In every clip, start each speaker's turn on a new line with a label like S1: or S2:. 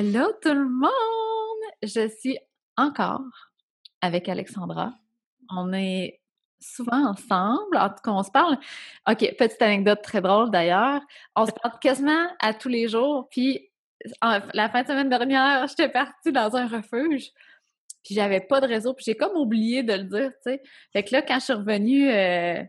S1: Hello tout le monde! Je suis encore avec Alexandra. On est souvent ensemble. En tout cas, on se parle. OK, petite anecdote très drôle d'ailleurs. On se parle quasiment à tous les jours. Puis, la fin de semaine dernière, j'étais partie dans un refuge. Puis, j'avais pas de réseau. Puis, j'ai comme oublié de le dire, tu sais. Fait que là, quand je suis revenue euh,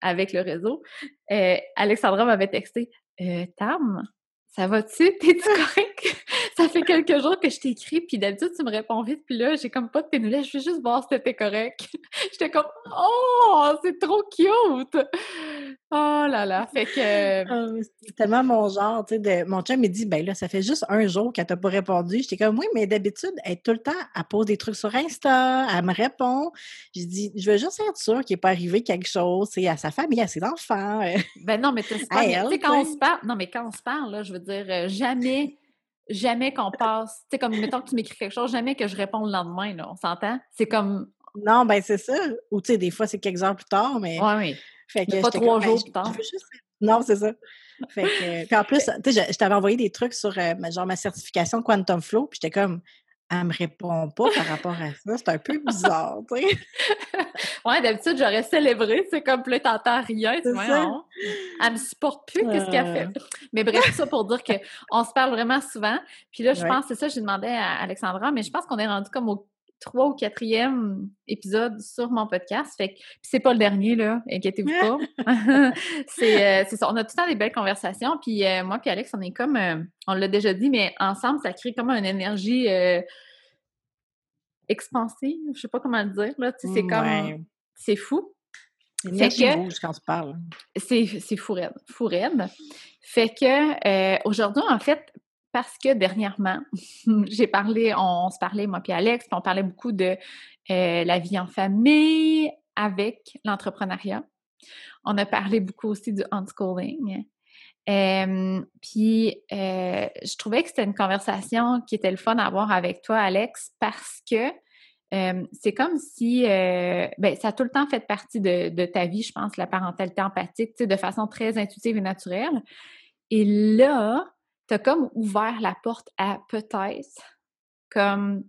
S1: avec le réseau, euh, Alexandra m'avait texté euh, Tam, ça va-tu? T'es-tu correct? ça fait quelques jours que je t'écris, puis d'habitude, tu me réponds vite, puis là, j'ai comme pas de tes nouvelles, je veux juste voir si t'étais correct. J'étais comme « Oh, c'est trop cute! » Oh là là, fait que...
S2: Ah, c'est tellement mon genre, tu sais, de... mon chum me dit « Ben là, ça fait juste un jour qu'elle t'a pas répondu. » J'étais comme « Oui, mais d'habitude, elle est tout le temps, elle pose des trucs sur Insta, elle me répond. » Je dis « Je veux juste être sûre qu'il n'est pas arrivé quelque chose, c'est à sa famille, à ses enfants. »
S1: Ben non, mais tu sais, quand on se parle, non, mais quand on se parle, là, je veux dire, euh, jamais jamais qu'on passe, tu sais, comme, mettons que tu m'écris quelque chose, jamais que je réponds le lendemain, là, on s'entend? C'est comme...
S2: Non, ben c'est ça. Ou, tu sais, des fois, c'est quelques heures plus tard, mais...
S1: Oui, oui.
S2: Fait
S1: que pas trois ben, jours plus tard.
S2: Non, c'est ça. Fait que... Puis en plus, tu sais, je, t'avais envoyé des trucs sur, euh, genre, ma certification Quantum Flow, puis j'étais comme, elle me répond pas par rapport à ça. C'est un peu bizarre, tu sais.
S1: ouais, d'habitude, j'aurais célébré. C'est comme, plus t'entends rien. Tu vois, elle me supporte plus. Qu'est-ce qu'elle fait? Mais bref, ça pour dire qu'on se parle vraiment souvent. Puis là, je pense, c'est ça, j'ai demandé à Alexandra, mais je pense qu'on est rendu comme au trois ou quatrième épisode sur mon podcast. Fait que c'est pas le dernier, là, inquiétez-vous pas. Euh, c'est ça. On a tout le temps des belles conversations. Puis euh, moi puis Alex, on est comme euh, on l'a déjà dit, mais ensemble, ça crée comme une énergie expansive. Je sais pas comment le dire. Là. C'est comme c'est fou.
S2: L'énergie rouge quand tu parles.
S1: C'est fou raide. Fou raide. Fait que aujourd'hui, en fait, parce que dernièrement, j'ai parlé, on, se parlait, moi puis Alex, puis on parlait beaucoup de euh, la vie en famille avec l'entrepreneuriat. On a parlé beaucoup aussi du unschooling. puis euh, je trouvais que c'était une conversation qui était le fun à avoir avec toi, Alex, parce que c'est comme si ben, ça a tout le temps fait partie de, de ta vie, je pense, la parentalité empathique, de façon très intuitive et naturelle. Et là, tu as comme ouvert la porte à peut-être comme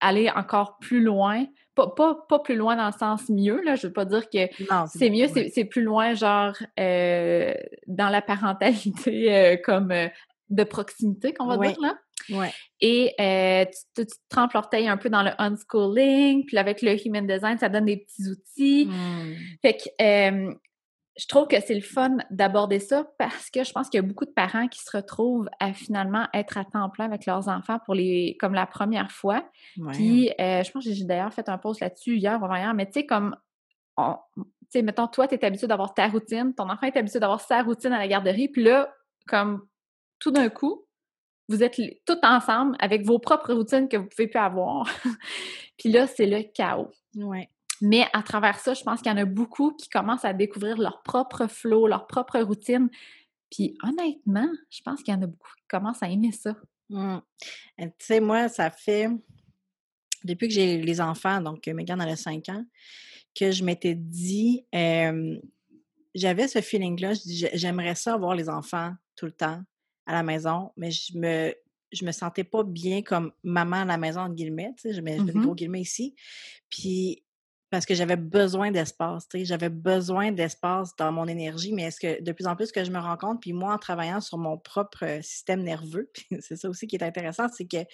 S1: aller encore plus loin. Pas, pas, plus loin dans le sens mieux, là. Je veux pas dire que c'est mieux, c'est plus loin, genre euh, dans la parentalité euh, comme euh, de proximité, qu'on va dire, là.
S2: Ouais.
S1: Et tu, te trempes l'orteil un peu dans le unschooling, puis avec le human design, ça donne des petits outils. Mmh. Fait que je trouve que c'est le fun d'aborder ça parce que je pense qu'il y a beaucoup de parents qui se retrouvent à finalement être à temps plein avec leurs enfants pour les comme la première fois. Puis euh, je pense que j'ai d'ailleurs fait un post là-dessus hier ou hier, mais tu sais, comme tu sais, mettons, toi, tu es habitué d'avoir ta routine, ton enfant est habitué d'avoir sa routine à la garderie, puis là, comme tout d'un coup, vous êtes tous ensemble avec vos propres routines que vous pouvez plus avoir. puis là, c'est le chaos.
S2: Ouais.
S1: Mais à travers ça, je pense qu'il y en a beaucoup qui commencent à découvrir leur propre flow, leur propre routine. Puis honnêtement, je pense qu'il y en a beaucoup qui commencent à aimer ça.
S2: Mmh. Tu sais, moi, ça fait depuis que j'ai les enfants, donc Megan a 5 ans, que je m'étais dit, j'avais ce feeling-là, j'aimerais ça avoir les enfants tout le temps à la maison, mais je me je me sentais pas bien comme maman à la maison, entre guillemets, tu sais, je mets, des mmh gros guillemets ici. Puis parce que j'avais besoin d'espace, tu sais, j'avais besoin d'espace dans mon énergie, mais est-ce que de plus en plus que je me rends compte, puis moi en travaillant sur mon propre système nerveux, c'est ça aussi qui est intéressant, c'est que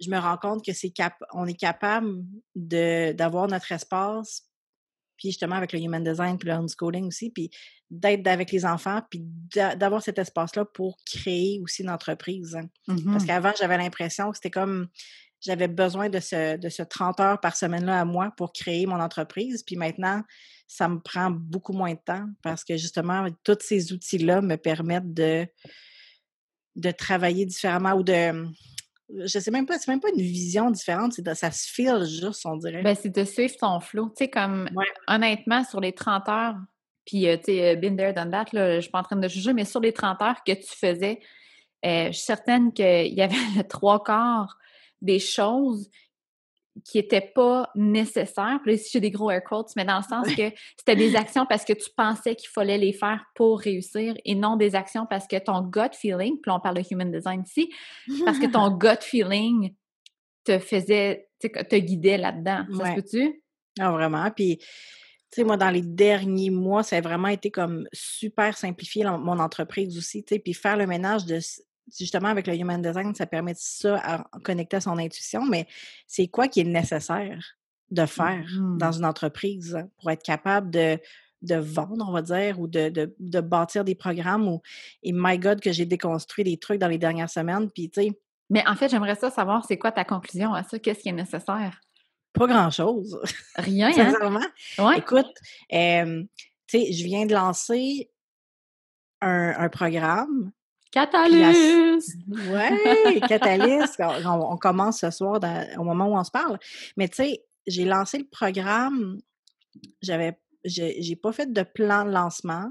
S2: je me rends compte que c'est cap on est capable de d'avoir notre espace, puis justement avec le human design puis le homeschooling aussi, puis d'être avec les enfants, puis d'avoir cet espace-là pour créer aussi une entreprise. Hein. Parce mmh qu'avant, j'avais l'impression que c'était comme j'avais besoin de ce, de ce 30 heures par semaine-là à moi pour créer mon entreprise. Puis maintenant, ça me prend beaucoup moins de temps parce que justement, tous ces outils-là me permettent de, de travailler différemment ou de. Je sais même pas, c'est même pas une vision différente, ça se file juste, on dirait.
S1: Ben, c'est de suivre ton flow. Tu sais, comme honnêtement, sur les 30 heures, puis euh, tu sais, euh, been there, done that, là, je suis pas en train de juger, mais sur les 30 heures que tu faisais, euh, je suis certaine qu'il y avait le trois quarts des choses qui n'étaient pas nécessaires. Puis là, ici, j'ai des gros air quotes, mais dans le sens que c'était des actions parce que tu pensais qu'il fallait les faire pour réussir et non des actions parce que ton gut feeling, puis on parle de human design ici, parce que ton gut feeling te faisait, te guidait là-dedans. Ça se peut-tu?
S2: Ah, vraiment. Puis, tu sais, moi, dans les derniers mois, ça a vraiment été comme super simplifié mon entreprise aussi, tu sais, puis faire le ménage de justement avec le human design, ça permet ça à connecter à son intuition, mais c'est quoi qui est nécessaire de faire dans mmh une entreprise pour être capable de, de vendre, on va dire, ou de, de, bâtir des programmes ou et my God que j'ai déconstruit des trucs dans les dernières semaines, puis tu sais.
S1: Mais en fait, j'aimerais ça savoir, c'est quoi ta conclusion à ça? Qu'est-ce qui est nécessaire?
S2: Pas grand-chose.
S1: Rien, hein?
S2: Ouais. Écoute, tu sais, je viens de lancer un, un programme
S1: Catalyst!
S2: Oui, Catalyst. On, commence ce soir au moment où on se parle. Mais tu sais, j'ai lancé le programme. J'avais, j'ai pas fait de plan de lancement.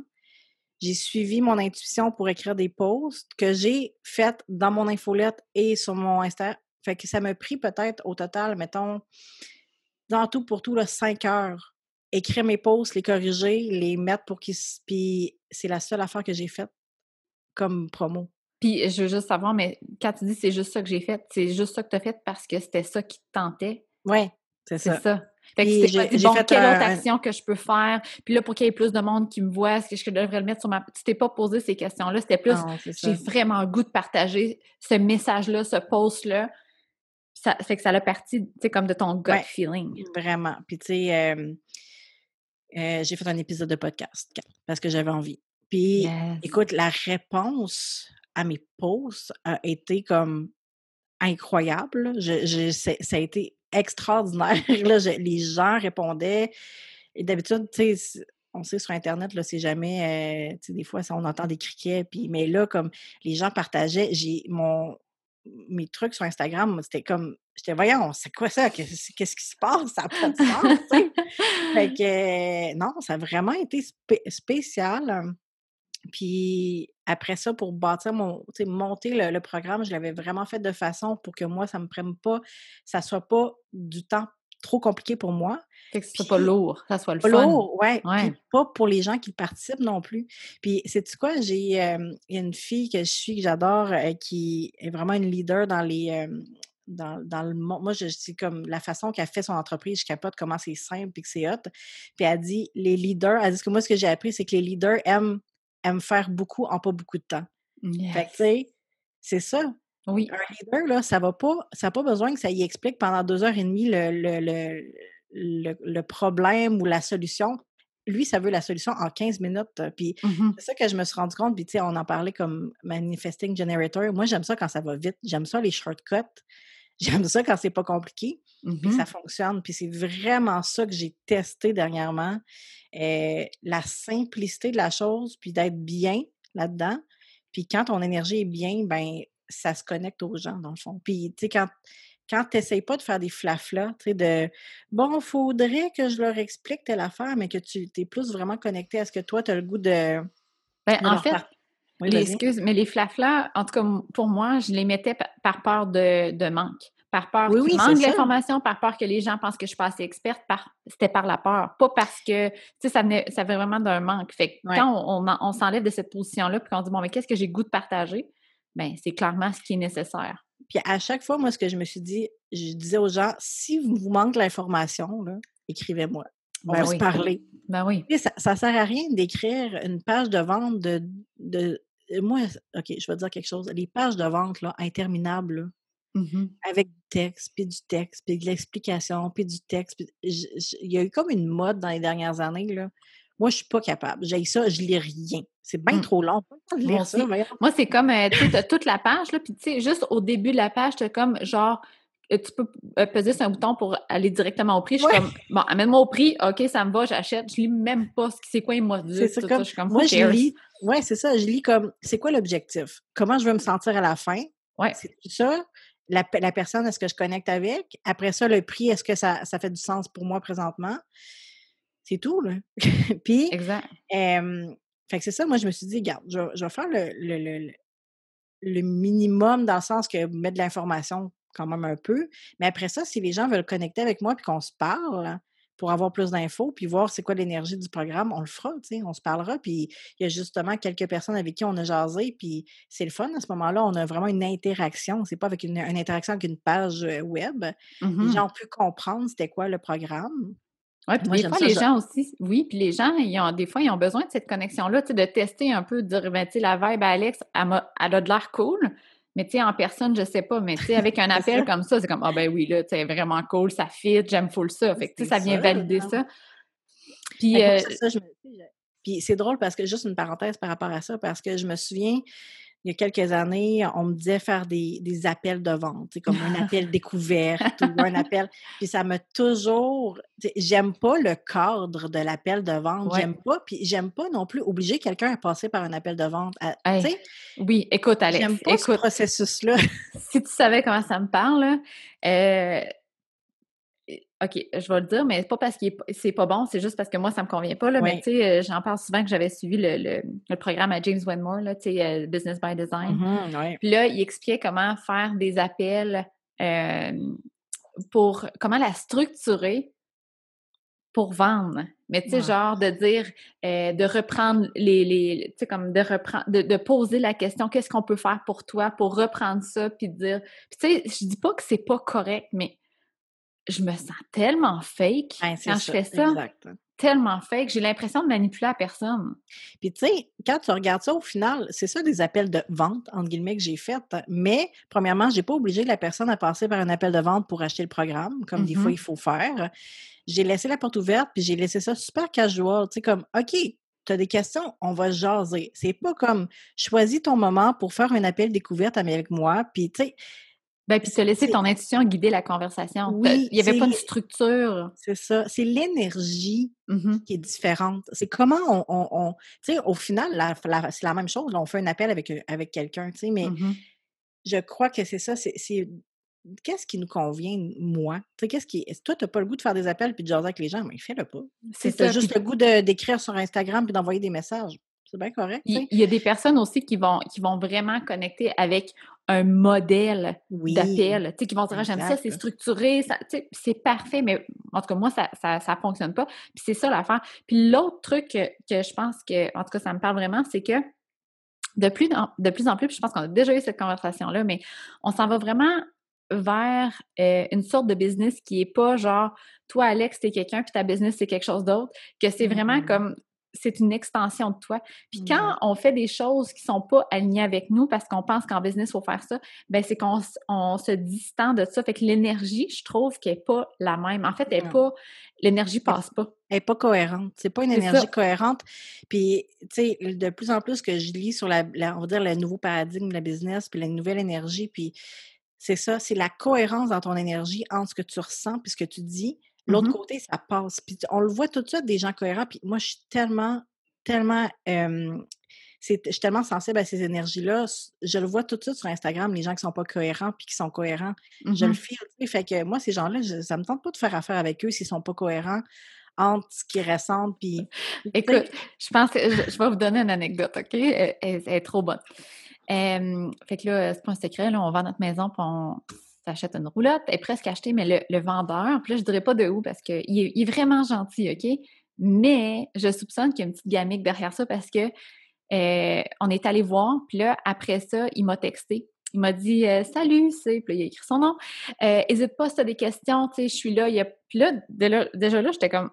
S2: J'ai suivi mon intuition pour écrire des posts que j'ai fait dans mon infolette et sur mon Insta. Fait que ça m'a pris peut-être au total, mettons, dans tout pour tout, là, cinq heures. Écrire mes posts, les corriger, les mettre pour qu'ils. Puis c'est la seule affaire que j'ai faite comme promo.
S1: Puis je veux juste savoir, mais quand tu dis c'est juste ça que j'ai fait, c'est juste ça que tu as fait parce que c'était ça qui te tentait?
S2: Oui, c'est ça.
S1: C'est ça. Fait que c'était bon, fait quelle autre action que je peux faire? Puis là, pour qu'il y ait plus de monde qui me voit, est-ce que je devrais le mettre sur ma... Tu t'es pas posé ces questions-là. C'était plus, j'ai vraiment le goût de partager ce message-là, ce post-là. Ça fait que ça a partie, tu sais, comme de ton gut feeling.
S2: Vraiment. Puis tu sais, euh, euh, j'ai fait un épisode de podcast parce que j'avais envie. Puis, écoute, la réponse à mes posts a été comme incroyable. Je, ça a été extraordinaire. Là, les gens répondaient. Et d'habitude, tu sais, on sait sur Internet, là, c'est jamais, euh, tu sais, des fois, on entend des criquets, puis, mais là, comme les gens partageaient, j'ai mon, mes trucs sur Instagram, c'était comme, j'étais, voyons, c'est quoi ça? Qu'est-ce qui se passe? Ça n'a pas de sens, fait que, non, ça a vraiment été spécial. Puis après ça, pour bâtir mon, monter le, programme, je l'avais vraiment fait de façon pour que moi, ça ne me prenne pas, ça soit pas du temps trop compliqué pour moi.
S1: que ce soit pas lourd, ça soit le
S2: pas lourd, ouais. ouais. pas pour les gens qui participent non plus. Puis, c'est quoi, j'ai il y a une fille que je suis, que j'adore, euh, qui est vraiment une leader dans les. dans, dans, le monde. Moi, je c'est comme la façon qu'elle fait son entreprise, je capote comment c'est simple et que c'est hot. Puis elle dit les leaders, elle dit que moi, ce que j'ai appris, c'est que les leaders aiment aime faire beaucoup en pas beaucoup de temps. Fait que, tu sais, c'est ça.
S1: Oui.
S2: Un leader, là, ça va pas, ça n'a pas besoin que ça y explique pendant deux heures et demie le, le, le, le, problème ou la solution. Lui, ça veut la solution en 15 minutes. Puis mmh c'est ça que je me suis rendu compte. Puis, tu sais, on en parlait comme Manifesting Generator. Moi, j'aime ça quand ça va vite. J'aime ça les shortcuts. J'aime ça quand c'est pas compliqué. Puis ça mmh fonctionne. Puis c'est vraiment ça que j'ai testé dernièrement. Euh, la simplicité de la chose, puis d'être bien là-dedans. Puis quand ton énergie est bien, ben ça se connecte aux gens, dans le fond. Puis, tu sais, quand, quand tu n'essayes pas de faire des flaflas, tu sais, de bon, il faudrait que je leur explique telle affaire, mais que tu es plus vraiment connecté à ce que toi, tu as le goût de.
S1: Ben, en fait, les, mais les flaflas, en tout cas, pour moi, je les mettais par peur de, de manque par peur oui, oui, manque l'information, par peur que les gens pensent que je suis pas assez experte, par... c'était par la peur, pas parce que, tu sais, ça venait, ça venait vraiment d'un manque. Fait que quand on, on, s'enlève de cette position-là, puis qu'on dit, bon, mais qu'est-ce que j'ai goût de partager? Bien, c'est clairement ce qui est nécessaire.
S2: Puis à chaque fois, moi, ce que je me suis dit, je disais aux gens, si vous manque l'information, écrivez-moi. On ben va se parler.
S1: Ben oui.
S2: ça, ça sert à rien d'écrire une page de vente de, de, Moi, OK, je vais dire quelque chose. Les pages de vente, là, interminables,
S1: Mmh
S2: avec du texte, puis du texte, puis de l'explication, puis du texte. il y a eu comme une mode dans les dernières années, là. Moi, je suis pas capable. J'ai ça, je lis rien. C'est bien mmh. trop long.
S1: Moi, c'est comme, euh, tu as toute la page, là, puis tu sais, juste au début de la page, tu as comme, genre, tu peux euh, peser sur un bouton pour aller directement au prix. Je suis comme, bon, amène-moi au prix, OK, ça me va, j'achète. Je lis même pas ce c'est quoi les modules. C'est ça, comme, comme,
S2: moi, je lis, ouais, c'est ça, je lis comme, c'est quoi l'objectif? Comment je veux me sentir à la fin?
S1: Ouais.
S2: C'est ça la, personne, est-ce que je connecte avec? Après ça, le prix, est-ce que ça, fait du sens pour moi présentement? C'est tout, là. Puis,
S1: exact.
S2: fait que c'est ça, moi, je me suis dit, regarde, je, vais faire le, le, minimum dans le sens que mettre de l'information quand même un peu. Mais après ça, si les gens veulent connecter avec moi puis qu'on se parle pour avoir plus d'infos puis voir c'est quoi l'énergie du programme, on le fera, tu sais, on se parlera. Puis il y a justement quelques personnes avec qui on a jasé, puis c'est le fun. À ce moment-là, on a vraiment une interaction. C'est pas avec une, interaction avec une page euh, web. Les
S1: Mmh
S2: gens ont pu comprendre c'était quoi le programme.
S1: Oui, puis
S2: Moi,
S1: des fois,
S2: ça,
S1: les
S2: je-
S1: gens aussi, oui, puis les gens, ils ont, des fois, ils ont besoin de cette connexion-là, tu sais, de tester un peu, de dire, ben, tu sais, la vibe à Alex, elle a de l'air cool, mais tu sais, en personne, je sais pas, mais tu sais, avec un appel
S2: ça.
S1: comme ça, c'est comme, ah ben oui, là, tu sais, vraiment cool, ça fit, j'aime full ça. Fait que, tu sais, ça vient
S2: ça,
S1: valider
S2: non?
S1: ça. Puis,
S2: moi,
S1: euh,
S2: ça, je me- Puis c'est drôle parce que juste une parenthèse par rapport à ça, parce que je me souviens, il y a quelques années, on me disait faire des, des appels de vente, comme un appel découverte ou un appel. Puis ça m'a toujours. J'aime pas le cadre de l'appel de vente.
S1: Ouais.
S2: J'aime pas. Puis j'aime pas non plus obliger quelqu'un à passer par un appel de vente. à-
S1: Hey, oui, écoute, Alex,
S2: j'aime pas ce
S1: écoute,
S2: processus-là.
S1: si tu savais comment ça me parle, euh, OK, je vais le dire, mais c'est pas parce que c'est pas bon, c'est juste parce que moi, ça me convient pas. Là, Mais tu sais, euh, j'en parle souvent que j'avais suivi le, le- le programme à James Wedmore, là, tu sais, euh, Business by Design.
S2: Mhm, ouais.
S1: Puis là, il expliquait comment faire des appels euh, pour comment la structurer pour vendre. Mais tu sais,
S2: Ouais.
S1: genre de dire, euh, de reprendre les, les tu sais, comme de reprendre, de, de poser la question, qu'est-ce qu'on peut faire pour toi pour reprendre ça, puis de dire, tu sais, je dis pas que c'est pas correct, mais je me sens tellement fake
S2: Ben,
S1: quand je fais ça,
S2: exact.
S1: tellement fake, j'ai l'impression de manipuler la personne.
S2: Puis, tu sais, quand tu regardes ça, au final, c'est ça des appels de vente, entre guillemets, que j'ai fait. Mais, premièrement, je n'ai pas obligé la personne à passer par un appel de vente pour acheter le programme, comme des fois il faut faire. J'ai laissé la porte ouverte, puis j'ai laissé ça super casual. Tu sais, comme, OK, tu as des questions, on va jaser. C'est pas comme, choisis ton moment pour faire un appel découverte avec moi, puis, tu sais,
S1: Ben, puis te laisser ton intuition guider la conversation.
S2: Oui,
S1: Il n'y avait pas de structure.
S2: c'est ça. C'est l'énergie
S1: Mhm.
S2: qui est différente. C'est comment on, on- on- tu sais, au final, c'est la même chose. là, on fait un appel avec, avec quelqu'un, tu sais, mais
S1: Mhm.
S2: je crois que c'est ça. C'est qu'est-ce qui nous convient, moi? Tu sais, qu'est-ce qui. Toi, tu n'as pas le goût de faire des appels puis de jaser avec les gens, mais fais-le pas.
S1: C'est
S2: Tu as
S1: ça.
S2: juste
S1: Puis-
S2: le goût d'écrire sur Instagram puis d'envoyer des messages. C'est bien correct.
S1: il y a des personnes aussi qui vont, qui vont vraiment connecter avec un modèle
S2: Oui.
S1: d'appel, tu sais, qui vont dire Ah, j'aime ça, c'est structuré, c'est parfait, mais en tout cas, moi, ça ça, ça fonctionne pas. Puis c'est ça l'affaire. Puis l'autre truc que, que je pense que, en tout cas, ça me parle vraiment, c'est que de plus, en, de plus en plus, puis je pense qu'on a déjà eu cette conversation-là, mais on s'en va vraiment vers euh, une sorte de business qui est pas genre toi, Alex, t'es quelqu'un, puis ta business, c'est quelque chose d'autre, que c'est vraiment
S2: Mhm.
S1: comme c'est une extension de toi. Puis
S2: Ouais.
S1: quand on fait des choses qui sont pas alignées avec nous parce qu'on pense qu'en business, il faut faire ça, ben c'est qu'on on se distend de ça. Fait que l'énergie, je trouve qu'elle n'est pas la même. En fait, elle est
S2: Non.
S1: pas. L'énergie passe pas.
S2: Elle n'est pas cohérente. C'est pas une énergie
S1: ça.
S2: cohérente. Puis, tu sais, de plus en plus que je lis sur la, la- on va dire, le nouveau paradigme de la business, puis la nouvelle énergie, puis c'est ça, c'est la cohérence dans ton énergie entre ce que tu ressens puis ce que tu dis. L'autre
S1: Mhm.
S2: côté, ça passe. Puis on le voit tout de suite, des gens cohérents. Puis moi, je suis tellement, tellement, euh, je suis tellement sensible à ces énergies-là. Je le vois tout de suite sur Instagram, les gens qui sont pas cohérents puis qui sont cohérents. Je le sais. Fait que moi, ces gens-là, ça me tente pas de faire affaire avec eux s'ils sont pas cohérents entre ce qu'ils ressentent puis
S1: Écoute, je pense que je, je vais vous donner une anecdote, OK? Elle, elle- elle est trop bonne. Euh, fait que là, c'est pas un secret, là, on vend notre maison puis on s'achète une roulotte. Elle est presque achetée, mais le, le vendeur, puis là, je dirais pas de où parce qu'il est, il est vraiment gentil, OK? Mais je soupçonne qu'il y a une petite gamique derrière ça parce que euh, on est allé voir, puis là, après ça, il m'a texté. Il m'a dit euh, Salut, c'est. Puis là, il a écrit son nom. Euh, Hésite pas si tu as des questions, tu sais, je suis là. Il a... Puis dès là- déjà là, j'étais comme.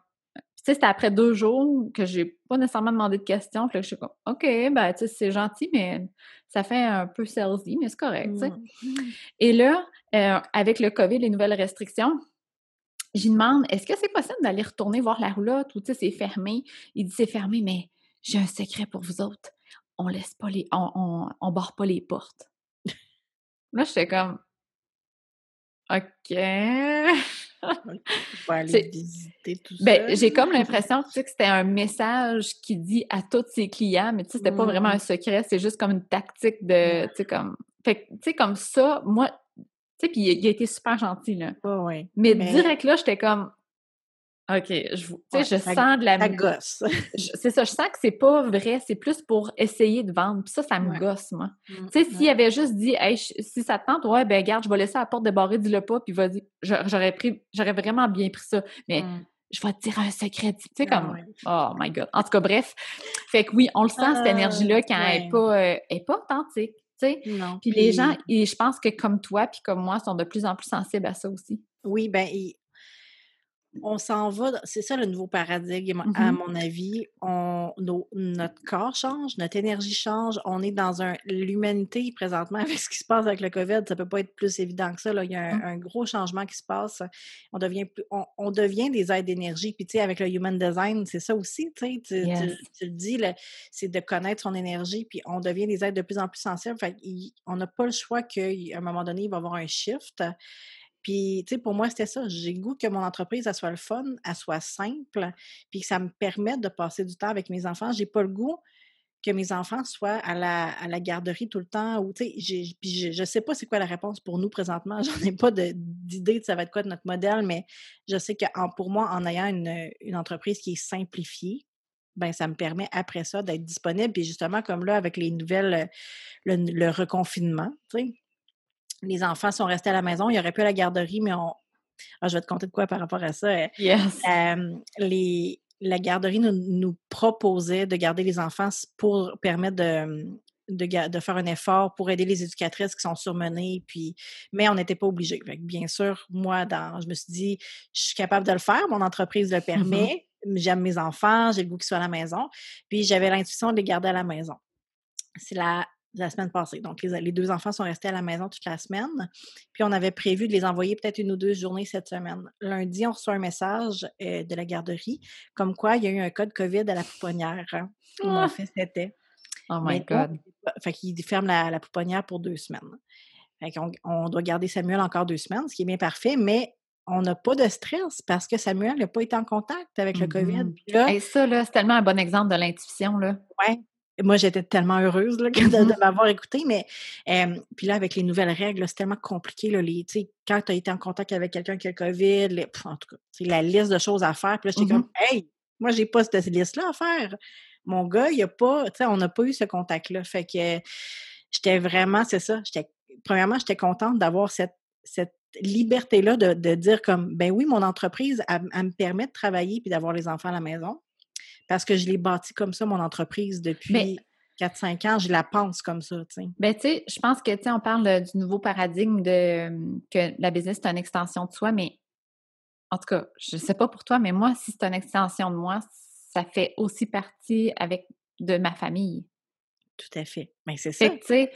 S1: Sais, c'était après deux jours que j'ai pas nécessairement demandé de questions. Je suis comme OK, ben, tu sais, c'est gentil, mais ça fait un peu salesy, mais c'est correct, tu sais. Et là, euh, avec le COVID, les nouvelles restrictions, j'y demande est-ce que c'est possible d'aller retourner voir la roulotte ou tu sais, c'est fermé? Il dit c'est fermé, mais j'ai un secret pour vous autres. On laisse pas les. On, on, on barre pas les portes. Là, j'étais comme OK. Ben, j'ai comme l'impression tu sais, que c'était un message qui dit à tous ses clients, mais tu sais, c'était pas vraiment
S2: Mm.
S1: un secret, c'est juste comme une tactique de, tu sais, comme, fait que, tu sais, comme ça, moi, tu sais, puis il, a- été super gentil, là. Mais,
S2: Mais-
S1: direct là, j'étais comme, OK, je, sais, je sens de la...
S2: Ça gosse.
S1: c'est ça, je sens que c'est pas vrai, c'est plus pour essayer de vendre. Puis ça, ça me gosse, moi. Mmh, tu sais, s'il avait juste dit, hey, si ça te tente, ouais, ben garde, je vais laisser la porte débarrée, dis-le pas, puis vas-y. J'aurais pris, j'aurais vraiment bien pris ça. Mais mmh. je vais te dire un secret. Tu sais, ah comme, oh my God. En tout cas, bref. Fait que oui, on le sent, cette ah, énergie-là, quand elle n'est pas, euh, est pas authentique. Tu sais. Puis les gens, et je pense que comme toi, puis comme moi, sont de plus en plus sensibles à ça aussi.
S2: Oui, ben on s'en va, c'est ça le nouveau paradigme, à mmh mon avis. On, notre corps change, notre énergie change. On est dans un. L'humanité, présentement, avec ce qui se passe avec le COVID, ça ne peut pas être plus évident que ça. Là. Il y a un, mmh. gros changement qui se passe. On devient, on, devient des aides d'énergie. Puis, tu sais, avec le human design, c'est ça aussi. Tu, tu, le dis, c'est de connaître son énergie. Puis, on devient des êtres de plus en plus sensibles. Fait on n'a pas le choix qu'à un moment donné, il va y avoir un shift. Puis, tu sais, pour moi, c'était ça. J'ai goût que mon entreprise, elle soit le fun, elle soit simple, puis que ça me permette de passer du temps avec mes enfants. J'ai pas le goût que mes enfants soient à la, à la garderie tout le temps. Ou, tu sais, je, ne sais pas c'est quoi la réponse pour nous présentement. J'en ai pas d'idée de, ça va être quoi de notre modèle, mais je sais que pour moi, en ayant une, une entreprise qui est simplifiée, ben ça me permet après ça d'être disponible. Puis justement, comme là, avec les nouvelles, le, le reconfinement, tu sais, les enfants sont restés à la maison. Il y aurait pu à la garderie, mais on. Ah, je vais te compter de quoi par rapport à ça. Euh,
S1: yes.
S2: les, la garderie nous, proposait de garder les enfants pour permettre de, de, faire un effort pour aider les éducatrices qui sont surmenées, puis, mais on n'était pas obligé. Bien sûr, moi, dans, je me suis dit, je suis capable de le faire, mon entreprise le permet, j'aime mes enfants, j'ai le goût qu'ils soient à la maison, puis j'avais l'intuition de les garder à la maison. C'est la la semaine passée. Donc, les, deux enfants sont restés à la maison toute la semaine. Puis, on avait prévu de les envoyer peut-être une ou deux journées cette semaine. Lundi, on reçoit un message euh, de la garderie comme quoi il y a eu un code COVID à la pouponnière. Hein. On a ah! fait cet été.
S1: Oh my God.
S2: fait qu'ils ferment la, la, pouponnière pour deux semaines. Fait qu'on on doit garder Samuel encore deux semaines, ce qui est bien parfait, mais on n'a pas de stress parce que Samuel n'a pas été en contact avec le COVID.
S1: Mm-hmm. Et ça, c'est tellement un bon exemple de l'intuition.
S2: Oui, moi, j'étais tellement heureuse là, de, mm-hmm. m'avoir écouté, mais puis là, avec les nouvelles règles, c'est tellement compliqué. Là, les, quand tu as été en contact avec quelqu'un qui a le COVID, les, en tout cas, la liste de choses à faire. Puis là, j'étais comme, mm-hmm. hey, moi, j'ai pas cette liste-là à faire. Mon gars, il a pas, tu sais, on n'a pas eu ce contact-là. Fait que j'étais vraiment, c'est ça, premièrement, j'étais contente d'avoir cette, cette liberté-là de, de, dire comme, ben oui, mon entreprise, elle me permet de travailler puis d'avoir les enfants à la maison parce que je l'ai bâti comme ça, mon entreprise, depuis 4-5 ans. Je la pense comme ça, tu sais.
S1: Ben, tu sais, je pense que, tu sais, on parle du nouveau paradigme de que la business, c'est une extension de soi, mais en tout cas, je ne sais pas pour toi, mais moi, si c'est une extension de moi, ça fait aussi partie avec de ma famille.
S2: Tout à fait. Mais ben, c'est ça.
S1: tu sais,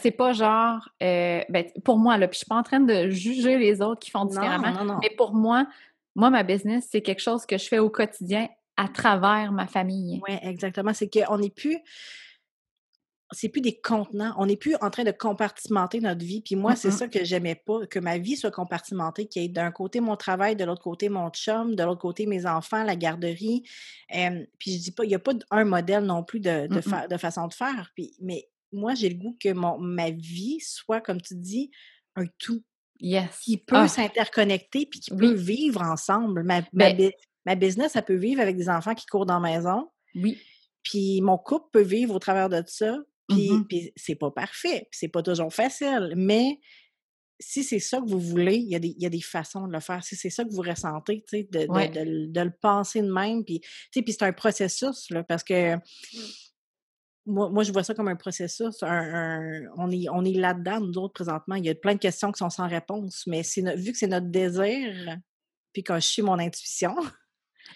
S1: c'est pas genre, euh, ben, pour moi, là, puis je suis pas en train de juger les autres qui font différemment, non, non, mais pour moi, moi, ma business, c'est quelque chose que je fais au quotidien à travers ma famille.
S2: Oui, exactement. C'est qu'on n'est plus c'est plus des contenants. On n'est plus en train de compartimenter notre vie. Puis moi, c'est ça que j'aimais pas, que ma vie soit compartimentée, qu'il y ait d'un côté mon travail, de l'autre côté mon chum, de l'autre côté mes enfants, la garderie. puis je dis pas, il n'y a pas un modèle non plus de, de, de façon de faire. Puis, mais moi, j'ai le goût que mon, ma vie soit, comme tu dis, un tout.
S1: Yes.
S2: Qui peut ah. s'interconnecter puis qui peut vivre ensemble. Ma, ma, ben ma business, ça peut vivre avec des enfants qui courent dans la maison.
S1: Oui.
S2: Puis mon couple peut vivre au travers de ça. Puis,
S1: mm-hmm.
S2: c'est pas parfait, c'est pas toujours facile, mais si c'est ça que vous voulez, il y, a des, y a des façons de le faire. Si c'est ça que vous ressentez, de, de, de, le penser de même, puis, puis c'est un processus, là, parce que moi, moi, je vois ça comme un processus. on est, on est là-dedans, nous autres, présentement. Il y a plein de questions qui sont sans réponse, mais vu que c'est notre désir, puis quand je suis mon intuition,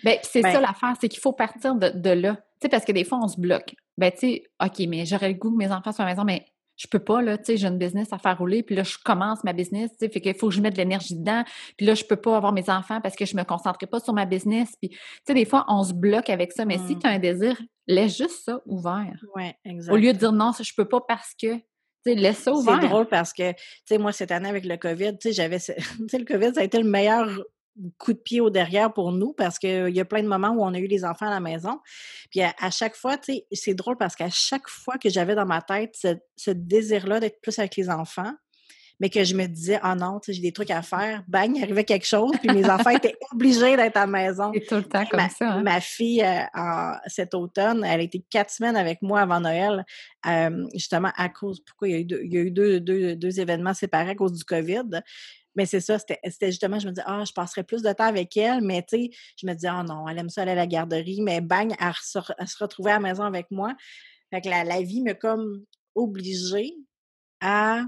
S1: Ben, c'est ça l'affaire, c'est qu'il faut partir de, de là. Parce que des fois, on se bloque. Ben, tu sais, OK, mais j'aurais le goût que mes enfants soient à la maison, mais je peux pas, là, tu sais, j'ai une business à faire rouler, puis là, je commence ma business, tu sais, fait qu'il faut que je mette de l'énergie dedans, puis là, je peux pas avoir mes enfants parce que je me concentrerai pas sur ma business, puis, tu sais, des fois, on se bloque avec ça, mais si mmh. tu as un désir, laisse juste ça ouvert.
S2: Oui, exactement.
S1: Au lieu de dire non, je peux pas parce que, tu sais, laisse ça ouvert.
S2: C'est drôle parce que, tu sais, moi, cette année, avec le COVID, tu sais, j'avais, tu sais, le COVID, ça a été le meilleur coup de pied au derrière pour nous parce qu'il y a plein de moments où on a eu les enfants à la maison. Puis à, chaque fois, tu sais, c'est drôle parce qu'à chaque fois que j'avais dans ma tête ce, désir-là d'être plus avec les enfants, mais que je me disais, oh non, j'ai des trucs à faire. Bang, il arrivait quelque chose, puis mes enfants étaient obligés d'être à la maison.
S1: C'est tout le temps comme
S2: ma,
S1: ça. Hein?
S2: Ma fille, euh, en, cet automne, elle a été quatre semaines avec moi avant Noël, euh, justement à cause, pourquoi il y a eu, deux, il y a eu deux, deux, deux, événements séparés à cause du COVID. Mais c'est ça, c'était justement, je me disais, ah, je passerais plus de temps avec elle, mais tu sais, je me disais, oh non, elle aime ça aller à la garderie, mais bang, elle se, elle se retrouvait à la maison avec moi. Fait que la, la vie m'a comme obligée à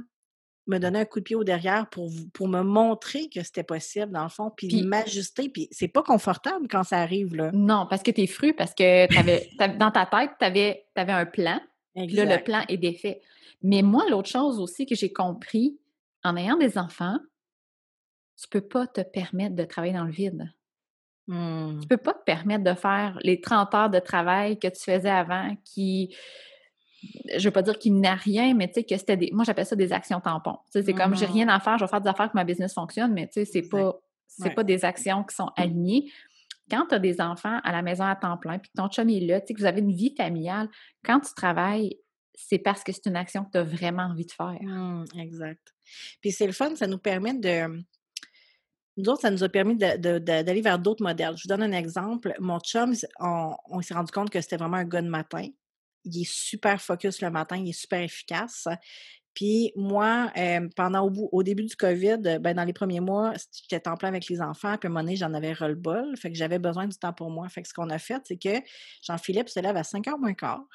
S2: me donner un coup de pied au derrière pour, pour me montrer que c'était possible, dans le fond, puis, m'ajuster. Puis c'est pas confortable quand ça arrive, là.
S1: Non, parce que tu es fru, parce que dans ta tête, tu avais, avais, un plan. Là, le plan est défait. Mais moi, l'autre chose aussi que j'ai compris, en ayant des enfants, tu peux pas te permettre de travailler dans le vide. Tu
S2: Mmh.
S1: Tu peux pas te permettre de faire les 30 heures de travail que tu faisais avant qui je veux pas dire qu'il n'a rien, mais tu sais que c'était des. Moi, j'appelle ça des actions tampons. C'est comme j'ai
S2: Mmh.
S1: rien à faire, je vais faire des affaires que ma business fonctionne, mais tu sais, c'est pas c'est
S2: Ouais.
S1: pas des actions qui sont alignées. Quand tu as des enfants à la maison à temps plein, puis que ton chum est là, tu sais, que vous avez une vie familiale, quand tu travailles, c'est parce que c'est une action que tu as vraiment envie de faire.
S2: Mmh, exact. Puis c'est le fun, ça nous permet de. Nous autres, ça nous a permis d'aller vers d'autres modèles. Je vous donne un exemple. Mon chum, on, on s'est rendu compte que c'était vraiment un gars de matin. Il est super focus le matin, il est super efficace. Puis moi, euh, pendant au, bout, au début du COVID, ben, dans les premiers mois, j'étais temps plein avec les enfants, puis à un moment donné, j'en avais ras-le-bol. Fait que j'avais besoin du temps pour moi. Fait que ce qu'on a fait, c'est que Jean-Philippe se lève à 5h moins quart,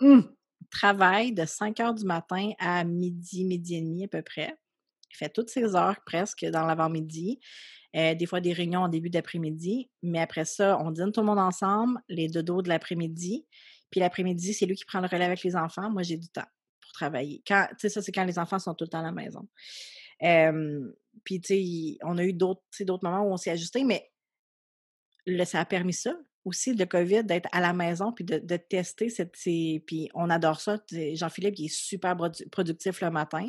S1: Hum!
S2: travaille de 5h du matin à midi, midi et demi à peu près. Il fait toutes ses heures presque dans l'avant-midi. Euh, des fois des réunions en début d'après-midi. Mais après ça, on dîne tout le monde ensemble, les dodos de l'après-midi. Puis l'après-midi, c'est lui qui prend le relais avec les enfants. Moi, j'ai du temps pour travailler. Tu sais, ça, c'est quand les enfants sont tout le temps à la maison. Puis, tu sais, on a eu d'autres moments où on s'est ajusté, mais ça a permis ça aussi, le COVID, d'être à la maison puis de, tester Puis on adore ça. Jean-Philippe, il est super produ- productif le matin.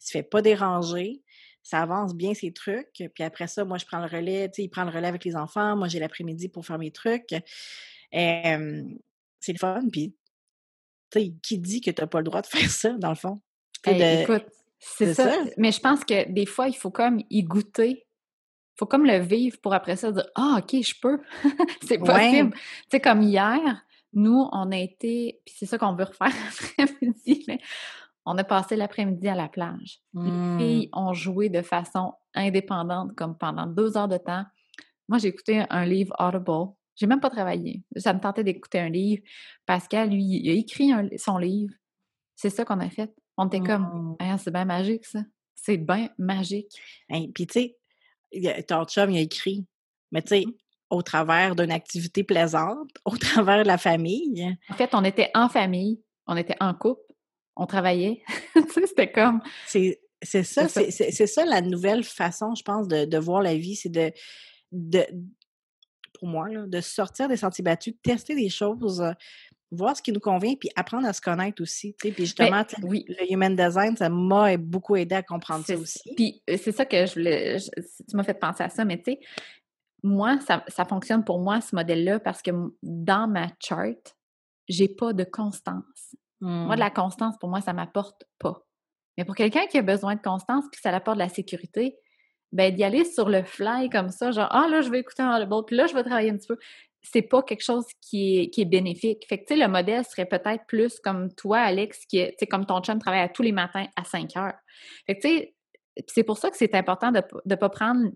S2: Il se fait pas déranger. Ça avance bien ses trucs. Puis après ça, moi, je prends le relais. Tu sais, il prend le relais avec les enfants. Moi, j'ai l'après-midi pour faire mes trucs. Euh, c'est le fun. Puis, tu sais, qui dit que tu n'as pas le droit de faire ça, dans le fond?
S1: Hey,
S2: de-
S1: écoute, c'est ça.
S2: ça.
S1: Mais je pense que des fois, il faut comme y goûter. Il faut comme le vivre pour après ça dire Ah, OK, je peux. c'est
S2: Ouais.
S1: possible. Tu sais, comme hier, nous, on a été, puis c'est ça qu'on veut refaire l'après-midi, mais on a passé l'après-midi à la plage. Les
S2: Hmm.
S1: filles ont joué de façon indépendante, comme pendant deux heures de temps. Moi, j'ai écouté un livre Audible. J'ai même pas travaillé. Ça me tentait d'écouter un livre. Pascal, lui, il a écrit un- son livre. C'est ça qu'on a fait. On était comme,
S2: Hmm.
S1: Ah, c'est bien magique, ça. C'est bien magique.
S2: Hey, Puis, tu sais, ton chum, il a écrit. Mais, tu sais,
S1: Mmh.
S2: au travers d'une activité plaisante, au travers de la famille.
S1: En fait, on était en famille, on était en couple, on travaillait. c'était comme,
S2: C'est ça,
S1: C'est ça.
S2: la nouvelle façon, je pense, de, de voir la vie. C'est de, de, pour moi, là, de sortir des sentiers battus, de tester des choses, euh, voir ce qui nous convient, puis apprendre à se connaître aussi. tu sais. Puis justement,
S1: oui.
S2: le human design, ça m'a beaucoup aidé à comprendre ça aussi.
S1: Puis euh, c'est ça que je voulais. je- tu m'as fait penser à ça, mais tu sais, moi, ça, ça fonctionne pour moi, ce modèle-là, parce que dans ma chart, j'ai pas de constance. Moi, de la constance, pour moi, ça m'apporte pas. Mais pour quelqu'un qui a besoin de constance puis ça l'apporte de la sécurité, ben d'y aller sur le fly comme ça, genre ah là je vais écouter un audible, puis là je vais travailler un petit peu, c'est pas quelque chose qui est, qui est bénéfique. Fait que tu sais le modèle serait peut-être plus comme toi Alex qui est tu sais comme ton chum travaille à tous les matins à 5 heures. Fait que tu sais c'est pour ça que c'est important de ne pas prendre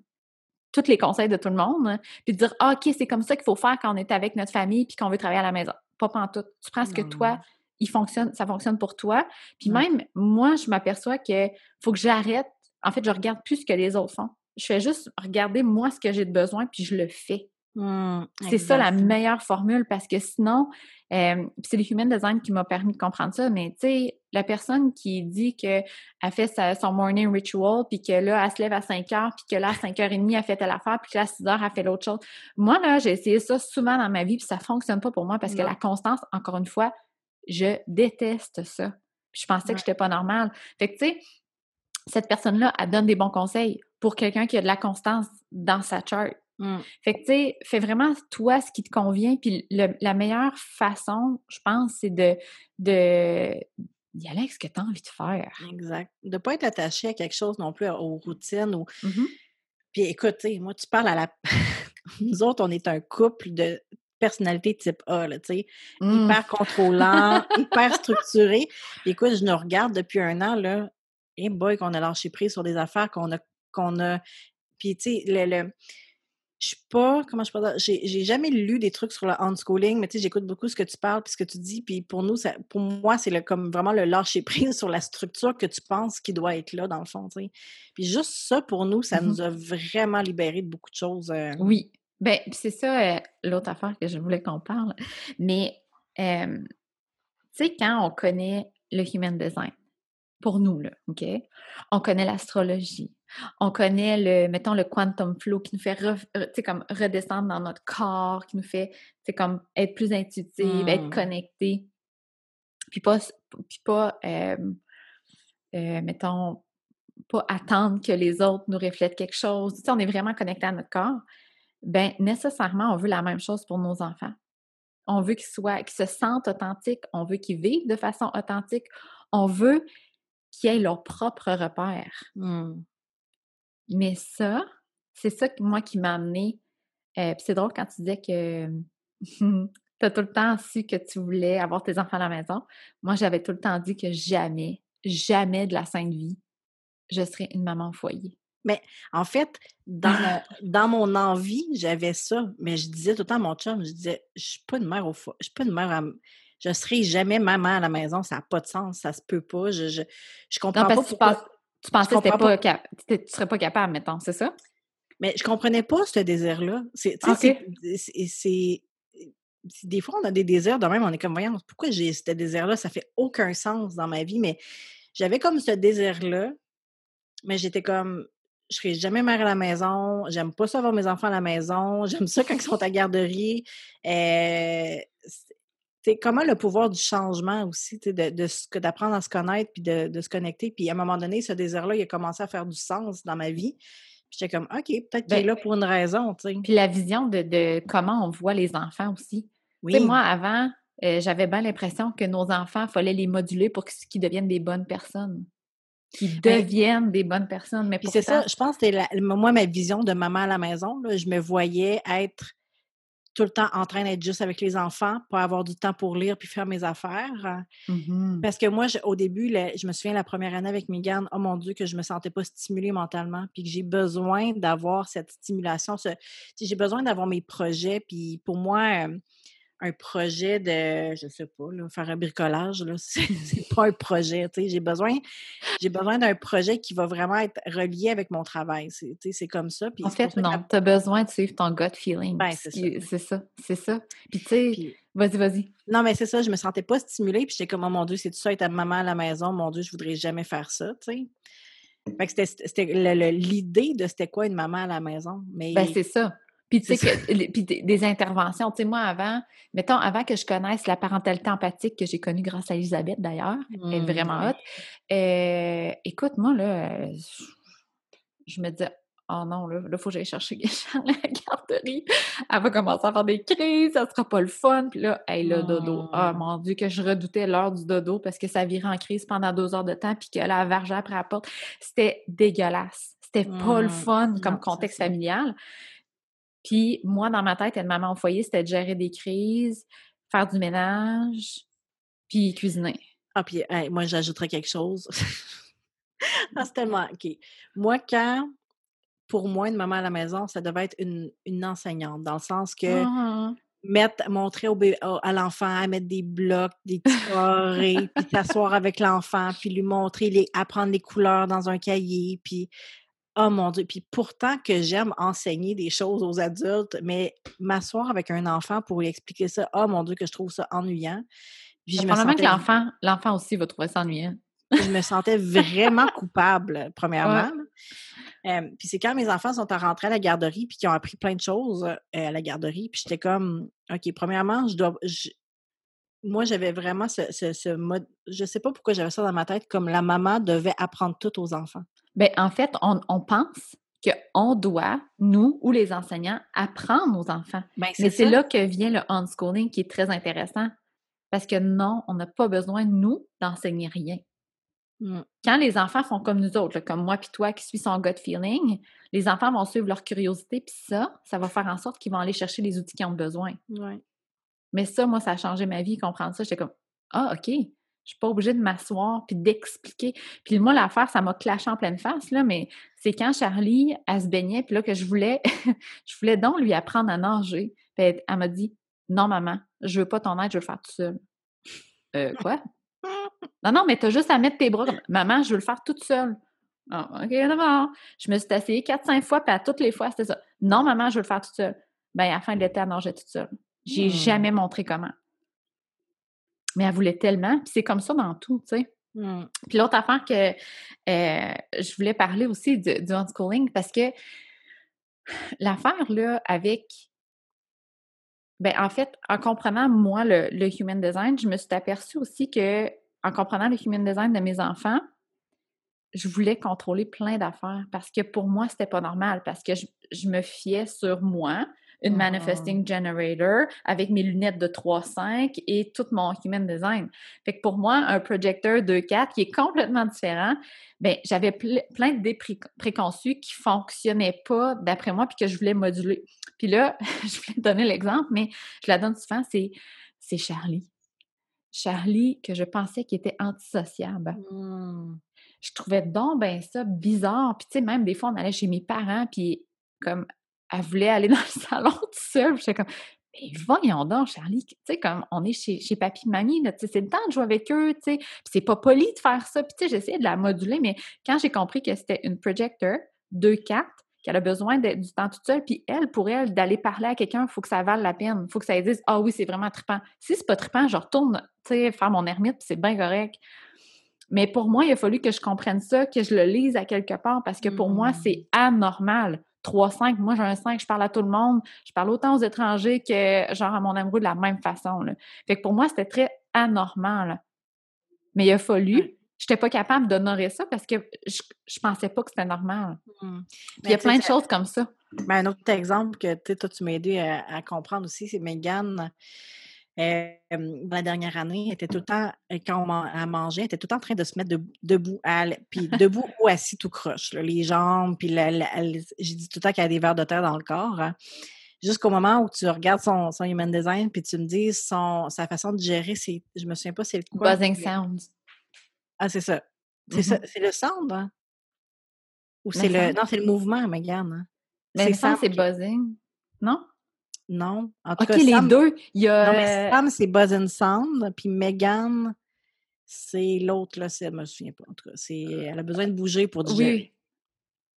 S1: tous les conseils de tout le monde, hein, puis de dire ah, OK, c'est comme ça qu'il faut faire quand on est avec notre famille puis qu'on veut travailler à la maison. Pas pantoute. Tu prends ce que
S2: Non.
S1: toi, il fonctionne, ça fonctionne pour toi. Puis
S2: Ouais.
S1: même, moi, je m'aperçois que faut que j'arrête. En fait, je regarde plus ce que les autres font. Je fais juste regarder moi ce que j'ai de besoin, puis je le fais.
S2: Hmm,
S1: C'est ça la meilleure formule parce que sinon, euh, c'est le human design qui m'a permis de comprendre ça, mais tu sais, la personne qui dit qu'elle fait sa- son morning ritual, puis que là, elle se lève à 5 heures, puis que là, à 5h30, elle fait telle affaire, puis que là, à 6 heures, elle fait l'autre chose. Moi, là, j'ai essayé ça souvent dans ma vie, puis ça fonctionne pas pour moi parce que la constance, encore une fois, je déteste ça. Je pensais
S2: Ouais.
S1: que j'étais pas normale. Fait que, tu sais, cette personne-là, elle donne des bons conseils pour quelqu'un qui a de la constance dans sa chart.
S2: Hmm.
S1: Fait que, tu sais, fais vraiment toi ce qui te convient. Puis le- la meilleure façon, je pense, c'est de, de, d'y aller avec ce que tu as envie de faire.
S2: Exact. De ne pas être attaché à quelque chose non plus, aux routines. Ou...
S1: Mmh
S2: Puis écoute, moi, tu parles à la. Nous autres, on est un couple de personnalité type A, tu sais.
S1: Mmh.
S2: Hyper contrôlant, hyper structuré. Écoute, je nous regarde depuis un an, là. Et boy, qu'on a lâché prise sur des affaires qu'on a. qu'on a... Puis, tu sais, le, le je suis pas, comment je peux dire, j'ai jamais lu des trucs sur le unschooling, mais tu sais, j'écoute beaucoup ce que tu parles puis ce que tu dis, puis pour nous, ça, pour moi, c'est comme vraiment le lâcher prise sur la structure que tu penses qui doit être là, dans le fond, tu sais. Puis juste ça, pour nous, ça
S1: mmh
S2: nous a vraiment libéré de beaucoup de choses. Euh.
S1: Oui, ben c'est ça euh, l'autre affaire que je voulais qu'on parle, mais tu sais, quand on connaît le human design, pour nous, là, OK? On connaît l'astrologie, on connaît le, mettons, le quantum flow qui nous fait comme redescendre dans notre corps, qui nous fait comme être plus intuitive, être mmh. connecté. Puis pas, puis pas euh, mettons, pas attendre que les autres nous reflètent quelque chose. on est vraiment connecté à notre corps. Ben nécessairement, on veut la même chose pour nos enfants. On veut qu'ils soient, qu'ils se sentent authentiques, on veut qu'ils vivent de façon authentique, on veut qu'ils aient leur propre repère.
S2: Mmh.
S1: Mais ça, c'est ça que moi qui m'a amené. Euh, c'est drôle quand tu disais que tu as tout le temps su que tu voulais avoir tes enfants à la maison. Moi, j'avais tout le temps dit que jamais, jamais de la sainte vie, je serais une maman au foyer.
S2: Mais en fait, dans, mon, dans mon envie, j'avais ça. Mais je disais tout le temps à mon chum, je disais, je suis pas une mère au foyer. Je suis pas une mère à, je serai jamais maman à la maison, ça n'a pas de sens, ça se peut pas. Je, je, je comprends pas pourquoi...
S1: Tu pensais que pas, tu ne serais pas capable, mettons, c'est ça?
S2: Mais je comprenais pas ce désir-là. C'est, c'est, des fois, on a des désirs de même, on est comme, voyons, pourquoi j'ai ce désir-là? Ça fait aucun sens dans ma vie, mais j'avais comme ce désir-là, mais j'étais comme, je serai jamais mère à la maison, j'aime pas ça avoir mes enfants à la maison, j'aime ça quand ils sont à garderie. Euh, c'est comment le pouvoir du changement aussi, de, de, d'apprendre à se connaître puis de, se connecter. Puis à un moment donné, ce désir-là, il a commencé à faire du sens dans ma vie. Puis j'étais comme, OK, peut-être qu'il est ben là pour une raison.
S1: Puis la vision de, comment on voit les enfants aussi. Oui. moi, avant, euh, j'avais bien l'impression que nos enfants, il fallait les moduler pour qu'ils deviennent des bonnes personnes. Ben deviennent des bonnes personnes. Mais
S2: puis c'est ça, je pense que c'était moi, ma vision de maman à la maison. Là, je me voyais être tout le temps en train d'être juste avec les enfants, pas avoir du temps pour lire puis faire mes affaires.
S1: Mmh
S2: Parce que moi, au début, je me souviens la première année avec Megan, oh mon Dieu, que je me sentais pas stimulée mentalement, puis que j'ai besoin d'avoir cette stimulation. j'ai besoin d'avoir mes projets, puis pour moi, un projet de, je sais pas, faire un bricolage, là, c'est pas un projet, tu sais, j'ai besoin, j'ai besoin d'un projet qui va vraiment être relié avec mon travail, c'est comme ça.
S1: en fait, non, tu as besoin de suivre ton gut feeling.
S2: Ben, c'est
S1: ça. C'est ça, Puis tu sais, vas-y, vas-y.
S2: Non, mais c'est ça, je me sentais pas stimulée, puis j'étais comme, oh mon Dieu, c'est tout ça être ta maman à la maison, mon Dieu, je voudrais jamais faire ça, tu sais. Fait que c'était l'idée de c'était quoi une maman à la maison. Mais...
S1: Ben, c'est ça. Puis, tu sais, puis des interventions. Tu sais, moi, avant, mettons, avant que je connaisse la parentalité empathique que j'ai connue grâce à Elisabeth, d'ailleurs, elle est mmh, vraiment haute. Euh, écoute, moi, là, je, me disais, oh non, là, il faut que j'aille chercher Guéchard à la garderie. Elle va commencer à faire des crises, ça sera pas le fun. Puis là, hey, le dodo. Oh mon Dieu, que je redoutais l'heure du dodo parce que ça virait en crise pendant deux heures de temps, puis qu'elle a vargé après la porte. C'était dégueulasse. C'était pas le mmh, fun comme contexte familial. Puis moi, dans ma tête, être maman au foyer, c'était de gérer des crises, faire du ménage, puis cuisiner.
S2: Ah, puis moi, j'ajouterais quelque chose. ah, c'est tellement... OK. Moi, quand, pour moi, une maman à la maison, ça devait être une, enseignante, dans le sens que ah! mettre, montrer au à l'enfant à mettre des blocs, des petits carrés, puis s'asseoir avec l'enfant, puis lui montrer, les, apprendre les couleurs dans un cahier, puis Oh mon Dieu! Puis pourtant que j'aime enseigner des choses aux adultes, mais m'asseoir avec un enfant pour lui expliquer ça, oh mon Dieu, que je trouve ça ennuyant.
S1: Puis je me sentais... que l'enfant, l'enfant aussi va trouver ça ennuyant.
S2: je me sentais vraiment coupable, premièrement. puis c'est quand mes enfants sont rentrés à la garderie puis qu'ils ont appris plein de choses euh, à la garderie. Puis j'étais comme, OK, premièrement, je dois. moi, j'avais vraiment ce, ce, ce mode. Je sais pas pourquoi j'avais ça dans ma tête, comme la maman devait apprendre tout aux enfants.
S1: Bien, en fait, on, on pense qu'on doit, nous ou les enseignants, apprendre aux enfants. Ben, Mais c'est là que vient le unschooling qui est très intéressant. Parce que non, on n'a pas besoin, nous, d'enseigner rien.
S2: Mmh.
S1: Quand les enfants font comme nous autres, là, comme moi puis toi qui suis son gut feeling, les enfants vont suivre leur curiosité, puis ça, ça va faire en sorte qu'ils vont aller chercher les outils qu'ils ont besoin.
S2: Ouais.
S1: Mais ça, moi, ça a changé ma vie, comprendre ça. J'étais comme, ah, OK, je suis pas obligée de m'asseoir puis d'expliquer. Puis moi, l'affaire, ça m'a clashé en pleine face, là, mais c'est quand Charlie, elle se baignait, puis là, que je voulais, je voulais donc lui apprendre à nager. Puis elle, elle m'a dit, non, maman, je veux pas ton aide, je veux le faire tout seul. Euh, quoi? Non, non, mais tu as juste à mettre tes bras Maman, je veux le faire toute seule. Ah, OK, d'abord. Je me suis asseyée quatre, cinq fois, puis à toutes les fois, c'était ça. Non, maman, je veux le faire toute seule. Ben, à la fin de l'été, elle nageait toute seule. J'ai
S2: Hmm.
S1: jamais montré comment. Mais elle voulait tellement, puis c'est comme ça dans tout, tu sais.
S2: Mmh.
S1: Puis l'autre affaire que euh, je voulais parler aussi du, du unschooling, parce que l'affaire, là, avec ben, en fait, en comprenant, moi, le, le human design, je me suis aperçue aussi que, en comprenant le human design de mes enfants, je voulais contrôler plein d'affaires parce que pour moi, c'était pas normal parce que je, je me fiais sur moi, une
S2: Mhm.
S1: manifesting generator avec mes lunettes de 3.5 et tout mon human design. Fait que pour moi, un projecteur 2.4 qui est complètement différent, ben j'avais ple- plein d'idées pré- préconçues qui fonctionnaient pas d'après moi puis que je voulais moduler. Puis là, je voulais donner l'exemple, mais je la donne souvent, c'est c'est Charlie. Charlie, que je pensais qu'il était antisociable
S2: Mmh.
S1: je trouvais donc ben ça bizarre. Puis tu sais, même des fois, on allait chez mes parents, puis comme elle voulait aller dans le salon toute seule. J'étais comme, mais voyons donc, Charlie, tu sais, comme on est chez, chez papy, mamie, là, c'est le temps de jouer avec eux, tu sais. Puis c'est pas poli de faire ça. Puis tu sais, j'essayais de la moduler, mais quand j'ai compris que c'était une projector 2-4, qu'elle a besoin d'être du temps toute seule, puis elle, pour elle, d'aller parler à quelqu'un, il faut que ça vale la peine. Il faut que ça dise Ah oui, c'est vraiment trippant. Si c'est pas trippant, je retourne, tu sais, faire mon ermite, puis c'est bien correct. Mais pour moi, il a fallu que je comprenne ça, que je le lise à quelque part, parce que pour moi,
S2: Mm.
S1: c'est anormal. 3-5, moi j'ai un 5, je parle à tout le monde, je parle autant aux étrangers que genre à mon amoureux de la même façon. Là. Fait que pour moi, c'était très anormal. Mais il a fallu,
S2: Ouais.
S1: j'étais pas capable d'honorer ça parce que je, je pensais pas que c'était normal.
S2: Mmh.
S1: Il y a plein de choses comme ça.
S2: Ben, un autre exemple que toi, tu m'as aidé à, à comprendre aussi, c'est Megan. Euh, dans la dernière année, elle était tout le temps, euh, quand on elle mangeait, elle était tout le temps en train de se mettre de- debout, à puis debout ou assis tout croche, là, les jambes, puis j'ai dit tout le temps qu'elle a des vers de terre dans le corps. hein. Jusqu'au moment où tu regardes son, son human design, puis tu me dis son, sa façon de gérer, c'est, je me souviens pas c'est le quoi.
S1: Buzzing sounds.
S2: Ah, c'est ça. C'est ça. C'est le sound, hein? Ou
S1: Le
S2: c'est le.
S1: sound.
S2: Non, c'est le mouvement, Megan. Hein?
S1: Mais le
S2: Sam
S1: sound, c'est buzzing. Non?
S2: Non. En tout
S1: OK,
S2: cas,
S1: les
S2: Sam-
S1: deux. Il y a.
S2: Non, mais Sam, c'est Buzz and Sound, puis Megan, c'est l'autre, là, je me souviens pas. En tout cas, c'est, elle a besoin de bouger pour digérer.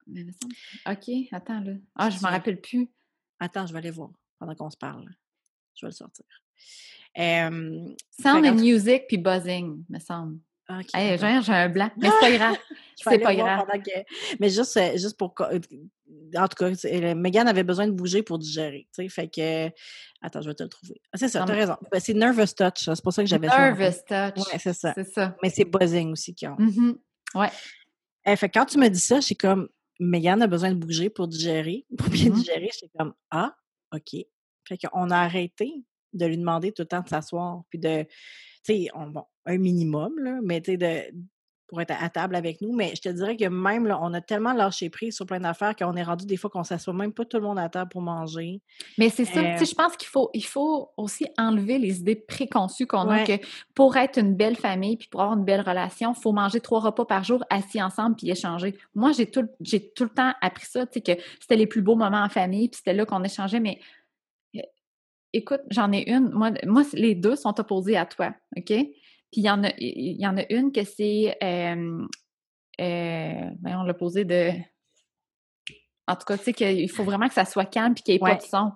S1: Oui. OK, attends là. Ah, je m'en rappelle plus.
S2: Attends, je vais aller voir pendant qu'on se parle. Je vais le sortir. Euh,
S1: Sound and music puis buzzing, me semble. Hey, j'ai un blanc. Mais c'est pas grave. C'est pas grave.
S2: que- Mais juste, euh, juste pour. En tout cas, c'est- euh, Megan avait besoin de bouger pour digérer. Tu sais, fait que. Attends, je vais te le trouver. Ah, c'est ça, t'as raison. Ben, c'est Nervous Touch. C'est pour ça que j'avais ça. en.
S1: Nervous touch.
S2: Ouais, c'est ça.
S1: C'est ça.
S2: Mais c'est Buzzing aussi qui ont.
S1: Mhm. Ouais.
S2: Eh, fait que quand tu me dis ça, j'ai comme. Megan a besoin de bouger pour digérer, pour bien
S1: Mhm.
S2: digérer. J'étais comme Ah, OK. Fait qu'on a arrêté de lui demander tout le temps de s'asseoir, puis de. Tu sais, on- bon, un minimum, là, mais tu sais, de pour être à table avec nous. Mais je te dirais que même, là, on a tellement lâché prise sur plein d'affaires qu'on est rendu des fois qu'on s'assoit même pas tout le monde à table pour manger.
S1: Mais c'est ça,
S2: Euh,
S1: tu sais, je pense qu'il faut, il faut aussi enlever les idées préconçues qu'on a que pour être une belle famille puis pour avoir une belle relation, il faut manger trois repas par jour assis ensemble puis échanger. Moi, j'ai tout, j'ai tout le temps appris ça, tu sais, que c'était les plus beaux moments en famille puis c'était là qu'on échangeait, mais euh, écoute, j'en ai une. Moi, moi, les deux sont opposés à toi, OK? Puis il y en a, il y en a une que c'est, euh, euh, voyons, l'opposé de... En tout cas, tu sais, qu'il faut vraiment que ça soit calme puis qu'il n'y ait
S2: Ouais.
S1: pas de son.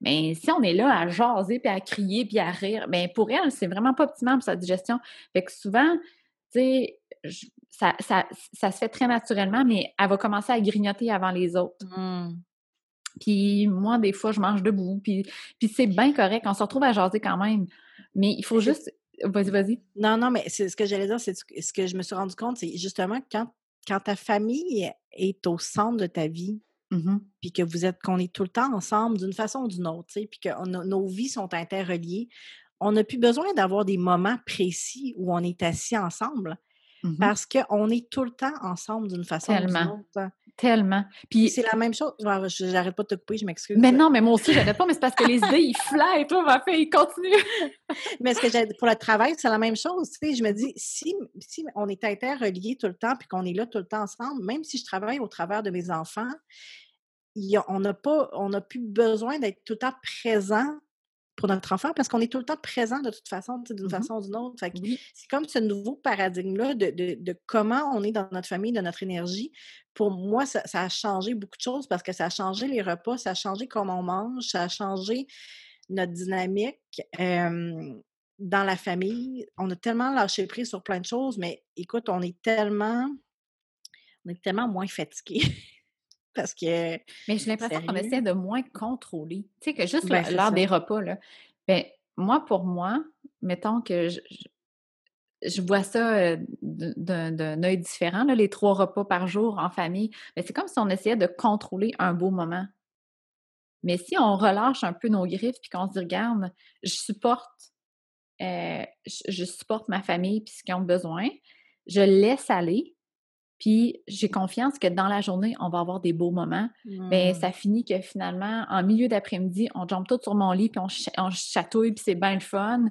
S1: Mais si on est là à jaser, puis à crier, puis à rire, bien pour elle, c'est vraiment pas optimal pour sa digestion. Fait que souvent, tu sais, ça, ça, ça se fait très naturellement, mais elle va commencer à grignoter avant les autres.
S2: Mmh.
S1: Puis moi, des fois, je mange debout, puis, puis c'est bien correct. On se retrouve à jaser quand même. Mais il faut juste... Vas-y, vas-y.
S2: Non, non, mais c'est ce que j'allais dire, c'est ce que je me suis rendu compte, c'est justement quand, quand ta famille est au centre de ta vie,
S1: Mhm.
S2: puis que vous êtes, qu'on est tout le temps ensemble d'une façon ou d'une autre, tu sais, puis que on nos vies sont interreliées, on n'a plus besoin d'avoir des moments précis où on est assis ensemble
S1: Mmh
S2: parce qu'on est tout le temps ensemble d'une façon ou d'une autre.
S1: Tellement.
S2: Puis c'est la même chose. J'arrête pas de te couper, je m'excuse.
S1: mais non, mais moi aussi, j'arrête pas, mais c'est parce que les idées, ils fly, toi, ma fille, continue.
S2: Mais ce que j'ai pour le travail, c'est la même chose. Tu sais, je me dis, si, si on est interreliés tout le temps puis qu'on est là tout le temps ensemble, même si je travaille au travers de mes enfants, a- on n'a pas, on n'a plus besoin d'être tout le temps présent pour notre enfant parce qu'on est tout le temps présent de toute façon, d'une
S1: Mhm.
S2: façon ou d'une autre.
S1: Oui.
S2: c'est comme ce nouveau paradigme-là de, de- de comment on est dans notre famille, de notre énergie. Pour moi, ça, ça a changé beaucoup de choses parce que ça a changé les repas, ça a changé comment on mange, ça a changé notre dynamique euh, dans la famille. On a tellement lâché prise sur plein de choses, mais écoute, on est tellement, on est tellement moins fatigué parce que,
S1: Mais j'ai l'impression qu'on essaie de moins contrôler. Tu sais, que juste
S2: Ben, ça.
S1: des repas, là. Ben, moi, pour moi, mettons que je, vois ça d'un d'un œil différent, là, les trois repas par jour en famille. Mais c'est comme si on essayait de contrôler un beau moment. Mais si on relâche un peu nos griffes puis qu'on se dit, regarde, je supporte, euh, je, je supporte ma famille puis ce qu'ils ont besoin, je laisse aller, puis j'ai confiance que dans la journée, on va avoir des beaux moments. Mais
S2: Hmm.
S1: ça finit que finalement, en milieu d'après-midi, on jump tout sur mon lit, puis on, ch- on chatouille, puis c'est bien le fun.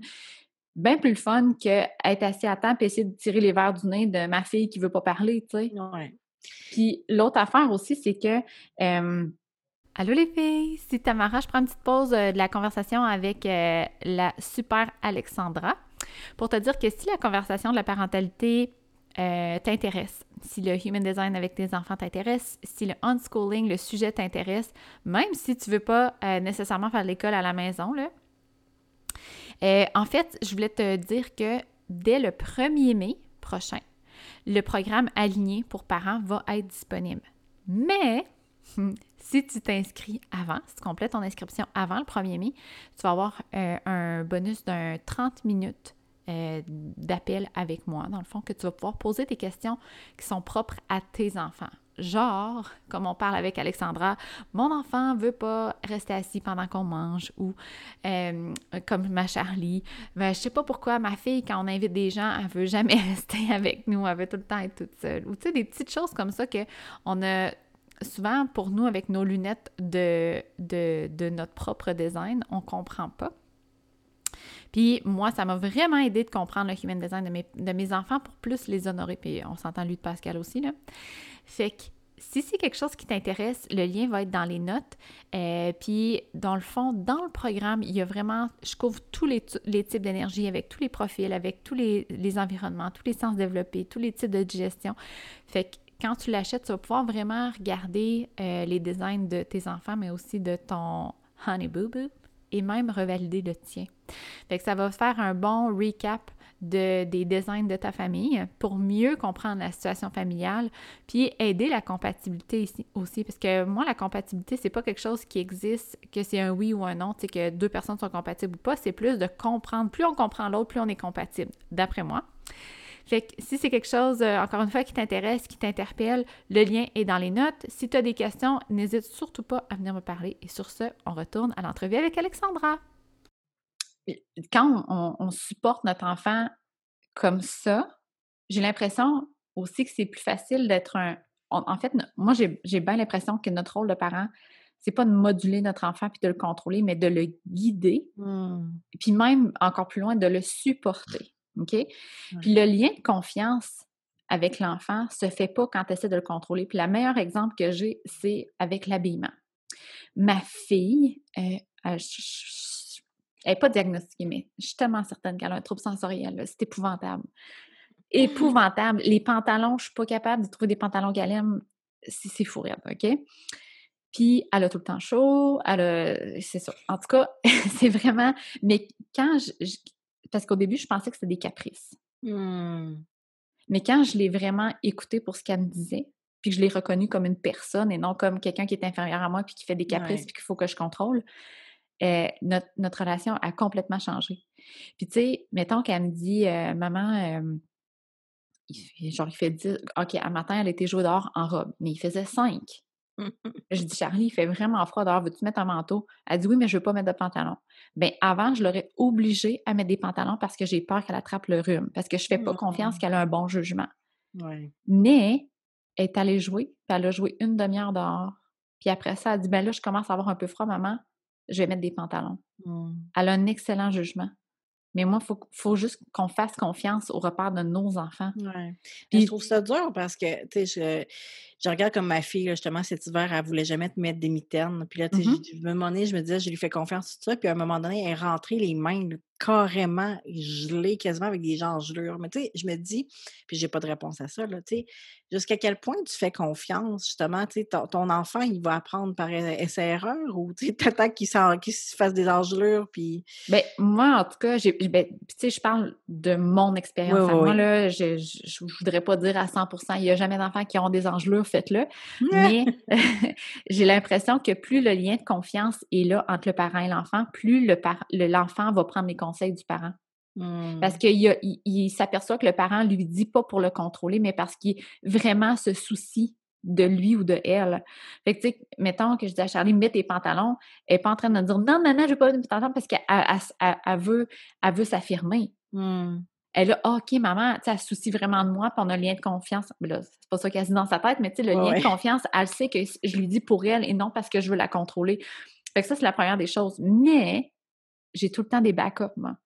S1: Bien plus le fun qu'être assis à temps, puis essayer de tirer les verres du nez de ma fille qui veut pas parler, tu sais.
S2: Ouais.
S1: Puis l'autre affaire aussi, c'est que. euh, Allô les filles, c'est Tamara. Je prends une petite pause euh, de la conversation avec euh, la super Alexandra pour te dire que si la conversation de la parentalité euh, t'intéresse, si le human design avec tes enfants t'intéresse, si le unschooling, le sujet t'intéresse, même si tu veux pas euh, nécessairement faire l'école à la maison, là, euh, en fait, je voulais te dire que dès le 1er mai prochain, le programme Aligné pour parents va être disponible. Mais hmm, si tu t'inscris avant, si tu complètes ton inscription avant le 1er mai, tu vas avoir un bonus d'un 30 minutes euh, d'appel avec moi, dans le fond, que tu vas pouvoir poser des questions qui sont propres à tes enfants. Genre, comme on parle avec Alexandra, mon enfant veut pas rester assis pendant qu'on mange ou euh, comme ma Charlie, ben, je sais pas pourquoi ma fille, quand on invite des gens, elle veut jamais rester avec nous, elle veut tout le temps être toute seule. Ou tu sais, des petites choses comme ça que on a souvent pour nous avec nos lunettes de, de, de notre propre design, on comprend pas. Puis moi, ça m'a vraiment aidé de comprendre le human design de mes, enfants pour plus les honorer. Puis on s'entend lui de Pascal aussi, là. Fait que si c'est quelque chose qui t'intéresse, le lien va être dans les notes. Euh, puis, dans le fond, dans le programme, il y a vraiment, je couvre tous les, types d'énergie avec tous les profils, avec tous les, les, environnements, tous les sens développés, tous les types de digestion. Fait que quand tu l'achètes, tu vas pouvoir vraiment regarder euh, les designs de tes enfants, mais aussi de ton honey boo boo et même revalider le tien. Fait que ça va faire un bon recap de, des designs de ta famille pour mieux comprendre la situation familiale, puis aider la compatibilité ici aussi. Parce que moi, la compatibilité, c'est pas quelque chose qui existe, que c'est un oui ou un non, sais, que deux personnes sont compatibles ou pas, c'est plus de comprendre. Plus on comprend l'autre, plus on est compatible, d'après moi. Fait si c'est quelque chose, euh, encore une fois, qui t'intéresse, qui t'interpelle, le lien est dans les notes. Si tu as des questions, n'hésite surtout pas à venir me parler. Et sur ce, on retourne à l'entrevue avec Alexandra quand on, on, supporte notre enfant comme ça, j'ai l'impression aussi que c'est plus facile d'être un. On, en fait, moi, j'ai bien l'impression que notre rôle de parent, c'est pas de moduler notre enfant puis de le contrôler, mais de le guider,
S2: mmh.
S1: puis même encore plus loin, de le supporter. OK? Puis le lien de confiance avec l'enfant se fait pas quand tu essaies de le contrôler. Puis le meilleur exemple que j'ai, c'est avec l'habillement. Ma fille, euh, elle n'est pas diagnostiquée, mais je suis tellement certaine qu'elle a un trouble sensoriel. C'est épouvantable. Épouvantable. Les pantalons, je ne suis pas capable de trouver des pantalons qu'elle aime. C'est fou, OK? Puis, elle a tout le temps chaud. Elle a... C'est ça. En tout cas, c'est vraiment... Mais quand je... je... Parce qu'au début, je pensais que c'était des caprices.
S2: Mmh.
S1: Mais quand je l'ai vraiment écoutée pour ce qu'elle me disait, puis que je l'ai reconnue comme une personne et non comme quelqu'un qui est inférieur à moi puis qui fait des caprices
S2: Ouais.
S1: puis qu'il faut que je contrôle, euh, notre, notre, relation a complètement changé. Puis, tu sais, mettons qu'elle me dit, euh, maman, euh, il fait, genre, il fait 10, OK, à matin, elle était jouée dehors en robe, mais il faisait 5. Je dis, Charlie, il fait vraiment froid dehors, veux-tu mettre un manteau? Elle dit, oui, mais je veux pas mettre de pantalon. Bien, avant, je l'aurais obligée à mettre des pantalons parce que j'ai peur qu'elle attrape le rhume, parce que je fais pas confiance qu'elle a un bon jugement. Mais elle est allée jouer, puis elle a joué une demi-heure dehors. Puis après ça, elle dit, ben là, je commence à avoir un peu froid, maman, je vais mettre des pantalons. Mmh. Elle a un excellent jugement. Mais moi, il faut, faut, juste qu'on fasse confiance au repère de nos enfants.
S2: Ouais. Puis, je trouve ça dur parce que, tu sais, je, je regarde comme ma fille, justement, cet hiver, elle voulait jamais te mettre des mitaines. Puis là, tu sais, mmh je, me demandais, je me disais, je lui fais confiance, tout ça. Puis à un moment donné, elle est rentrée les mains carrément gelées, quasiment avec des gelures. Mais tu sais, je me dis, puis j'ai pas de réponse à ça, là, tu sais, jusqu'à quel point tu fais confiance, justement, tu sais, ton, enfant, il va apprendre par essai-erreur ou tu t'attends qu'il se fasse des engelures, puis...
S1: Bien, moi, en tout cas, j'ai, ben, tu sais, je parle de mon expérience. moi, là, je, je, voudrais pas dire à 100% il y a jamais d'enfants qui ont des engelures faites-le. Mais j'ai l'impression que plus le lien de confiance est là entre le parent et l'enfant, plus l'enfant va prendre les conseils du parent. Parce mmh. qu'il il, s'aperçoit que le parent lui dit pas pour le contrôler, mais parce qu'il vraiment se soucie de lui ou de elle. Fait que, tu sais, mettons que je dis à Charlie, mets tes pantalons, elle n'est pas en train de dire non, non, non, je veux pas mettre mes pantalons parce qu'elle veut, elle veut s'affirmer. Mmh. Elle a, ah, OK, maman, tu elle se soucie vraiment de moi, puis on a un lien de confiance. Là, c'est pas ça qu'elle dit dans sa tête, mais tu sais, le lien de confiance, elle sait que je lui dis pour elle et non parce que je veux la contrôler. Fait que ça, c'est la première des choses. Mais j'ai tout le temps des backups, moi.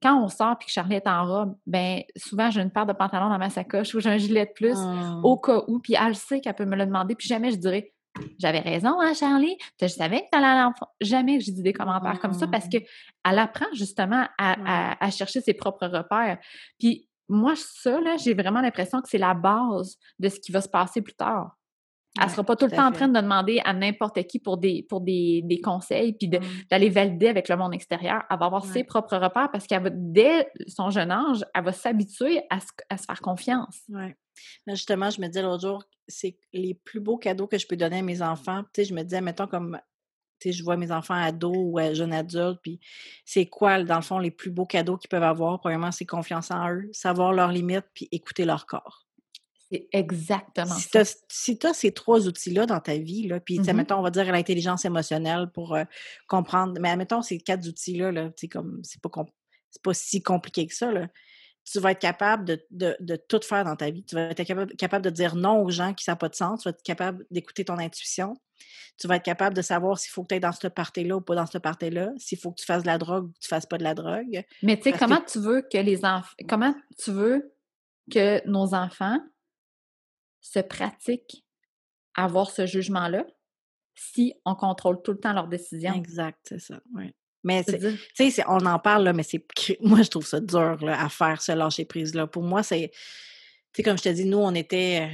S1: Quand on sort puis que Charlie est en robe, ben souvent j'ai une paire de pantalons dans ma sacoche ou j'ai un gilet de plus ah. au cas où, puis elle sait qu'elle peut me le demander, puis jamais je dirais j'avais raison, hein, Charlie? Je savais que à l'enfant. Jamais j'ai dit des commentaires comme ça parce mmh. qu'elle apprend justement à, chercher ses propres repères. Puis moi, ça, là, j'ai vraiment l'impression que c'est la base de ce qui va se passer plus tard. Elle ne sera pas tout, le temps en train de demander à n'importe qui pour des, pour des, conseils puis mmh. d'aller valider avec le monde extérieur. Elle va avoir ses propres repères parce qu'elle va, dès son jeune âge, elle va s'habituer à, à, se faire confiance.
S2: Oui. Justement, je me disais l'autre jour, c'est les plus beaux cadeaux que je peux donner à mes enfants. Tu sais, je me disais, mettons comme, tu sais, je vois mes enfants ados ou jeunes adultes, puis c'est quoi, dans le fond, les plus beaux cadeaux qu'ils peuvent avoir? Premièrement, c'est confiance en eux, savoir leurs limites, puis écouter leur corps.
S1: C'est exactement
S2: si ça. si tu as ces trois outils-là dans ta vie, là, puis, mmh mettons, on va dire l'intelligence émotionnelle pour comprendre, mais mettons, ces quatre outils-là, là, comme, c'est pas, pas si compliqué que ça, là tu vas être capable de, tout faire dans ta vie. Tu vas être capable, de dire non aux gens qui n'ont pas de sens. Tu vas être capable d'écouter ton intuition. Tu vas être capable de savoir s'il faut que tu ailles dans ce party-là ou pas dans ce party-là, s'il faut que tu fasses de la drogue ou que tu ne fasses pas de la drogue.
S1: Mais tu sais, comment tu veux que les enfants, comment tu veux que nos enfants se pratiquent à avoir ce jugement-là si on contrôle tout le temps leurs décisions?
S2: Exact, c'est ça, oui. Mais tu sais, on en parle, là, mais c'est moi, je trouve ça dur là, à faire, ce lâcher-prise-là. Pour moi, c'est. Tu sais, comme je te dis, nous, on était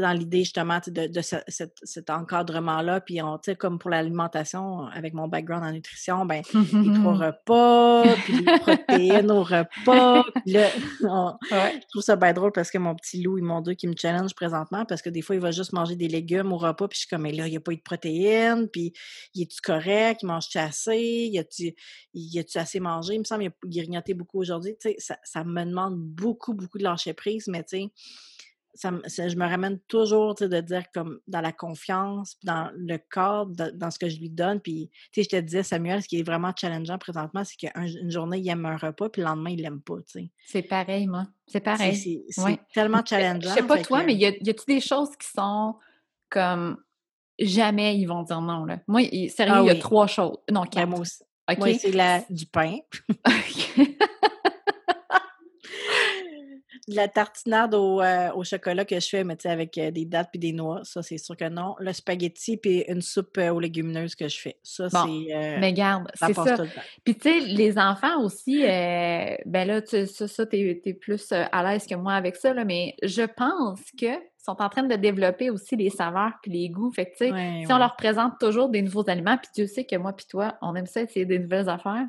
S2: dans l'idée justement de, de cet encadrement-là. Puis, on, comme pour l'alimentation, avec mon background en nutrition, ben, les trois repas, puis les protéines au repas. Puis là, je trouve ça bien drôle parce que mon petit loup, ils m'ont dit qu'il me challenge présentement parce que des fois, il va juste manger des légumes au repas. Puis je suis comme, mais là, il n'y a pas eu de protéines. Puis, il est-tu correct? Il mange-tu assez? Il a-tu, assez mangé? Il me semble qu'il a grignoté beaucoup aujourd'hui. Tu sais, ça, ça me demande beaucoup, beaucoup de lâcher prise, mais tu sais, ça, je me ramène toujours de dire comme dans la confiance, dans le cadre, dans ce que je lui donne. Puis, je te disais, Samuel, ce qui est vraiment challengeant présentement, c'est qu'une journée, il aime un repas, puis le lendemain, il l'aime pas.
S1: C'est pareil, moi. C'est pareil.
S2: C'est tellement challengeant.
S1: Je sais pas toi, mais y a-tu des choses qui sont comme jamais ils vont dire non? Là? Moi, sérieux, ah il y a trois choses. Non, ben, quatre.
S2: moi aussi. Moi, c'est la... du pain. la tartinade euh, au, chocolat que je fais, mais avec euh, des dattes puis des noix, ça, c'est sûr que non. Le spaghetti puis une soupe euh, aux légumineuses que je fais. Ça, c'est.
S1: mais garde, c'est ça. Puis, tu sais, les enfants aussi, ben là, tu, ça, ça t'es es plus à l'aise que moi avec ça, là, mais je pense que sont en train de développer aussi les saveurs puis les goûts. Fait que, tu sais, si on leur présente toujours des nouveaux aliments, puis tu sais que moi puis toi, on aime ça essayer des nouvelles affaires,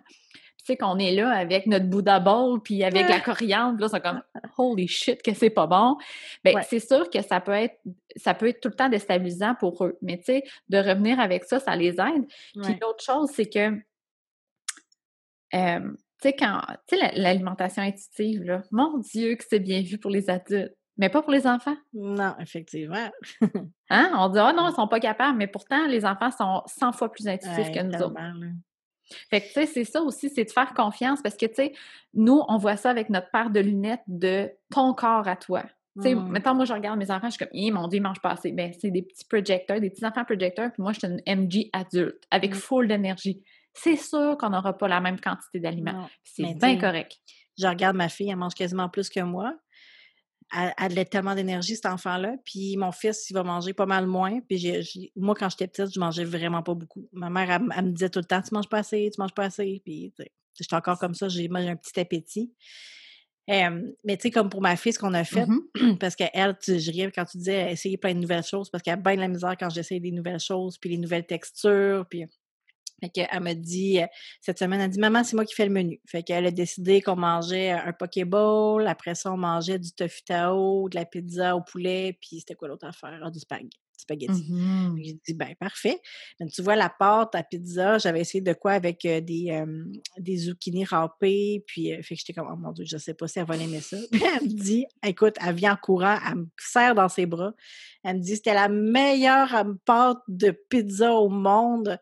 S1: tu sais, qu'on est là avec notre Buddha Bowl, puis avec la coriandre, là, c'est comme « holy shit que c'est pas bon », bien, c'est sûr que ça peut être ça peut être tout le temps déstabilisant pour eux. Mais tu sais, de revenir avec ça, ça les aide. Puis l'autre chose, c'est que, tu sais, quand, tu sais, l'alimentation intuitive, là, mon Dieu que c'est bien vu pour les adultes. Mais pas pour les enfants.
S2: Non, effectivement.
S1: hein? On dit, oh non, ils sont pas capables, mais pourtant, les enfants sont 100 fois plus intuitifs que nous autres. Fait que, tu sais, c'est ça aussi, c'est de faire confiance parce que, tu sais, nous, on voit ça avec notre paire de lunettes de ton corps à toi. Tu sais, mmh. moi, je regarde mes enfants, je suis comme, eh, mon Dieu, ils mangent pas assez. Ben, c'est des petits projecteurs, des petits enfants projecteurs, puis moi, je suis une MG adulte avec mmh. full d'énergie. C'est sûr qu'on n'aura pas la même quantité d'aliments. C'est bien correct.
S2: Je regarde ma fille, elle mange quasiment plus que moi. Elle, a tellement d'énergie, cet enfant-là. Puis mon fils, il va manger pas mal moins. Puis moi, quand j'étais petite, je mangeais vraiment pas beaucoup. Ma mère, elle, me disait tout le temps, tu manges pas assez, tu manges pas assez. Puis j'étais encore comme ça, j'ai un petit appétit. mais tu sais, comme pour ma fille, ce qu'on a fait, mmh parce qu'elle, je riais quand tu disais essayer plein de nouvelles choses, parce qu'elle a bien de la misère quand j'essaye des nouvelles choses, puis les nouvelles textures, puis fait qu'elle m'a dit, euh, cette semaine, elle a dit Maman, c'est moi qui fais le menu. Fait qu'elle a décidé qu'on mangeait un Pokéball. Après ça, on mangeait du tofu tao, de la pizza au poulet, puis c'était quoi l'autre affaire? Ah, du spaghetti. spaghetti. Mmh j'ai dit, ben parfait. Tu vois, la pâte à pizza, j'avais essayé de quoi avec euh, des, des zucchini râpés, puis euh, fait que j'étais comme, oh mon Dieu, je sais pas si elle va aimer ça. Puis elle me dit, écoute, elle vient en courant, elle me serre dans ses bras. Elle me dit, c'était la meilleure pâte de pizza au monde.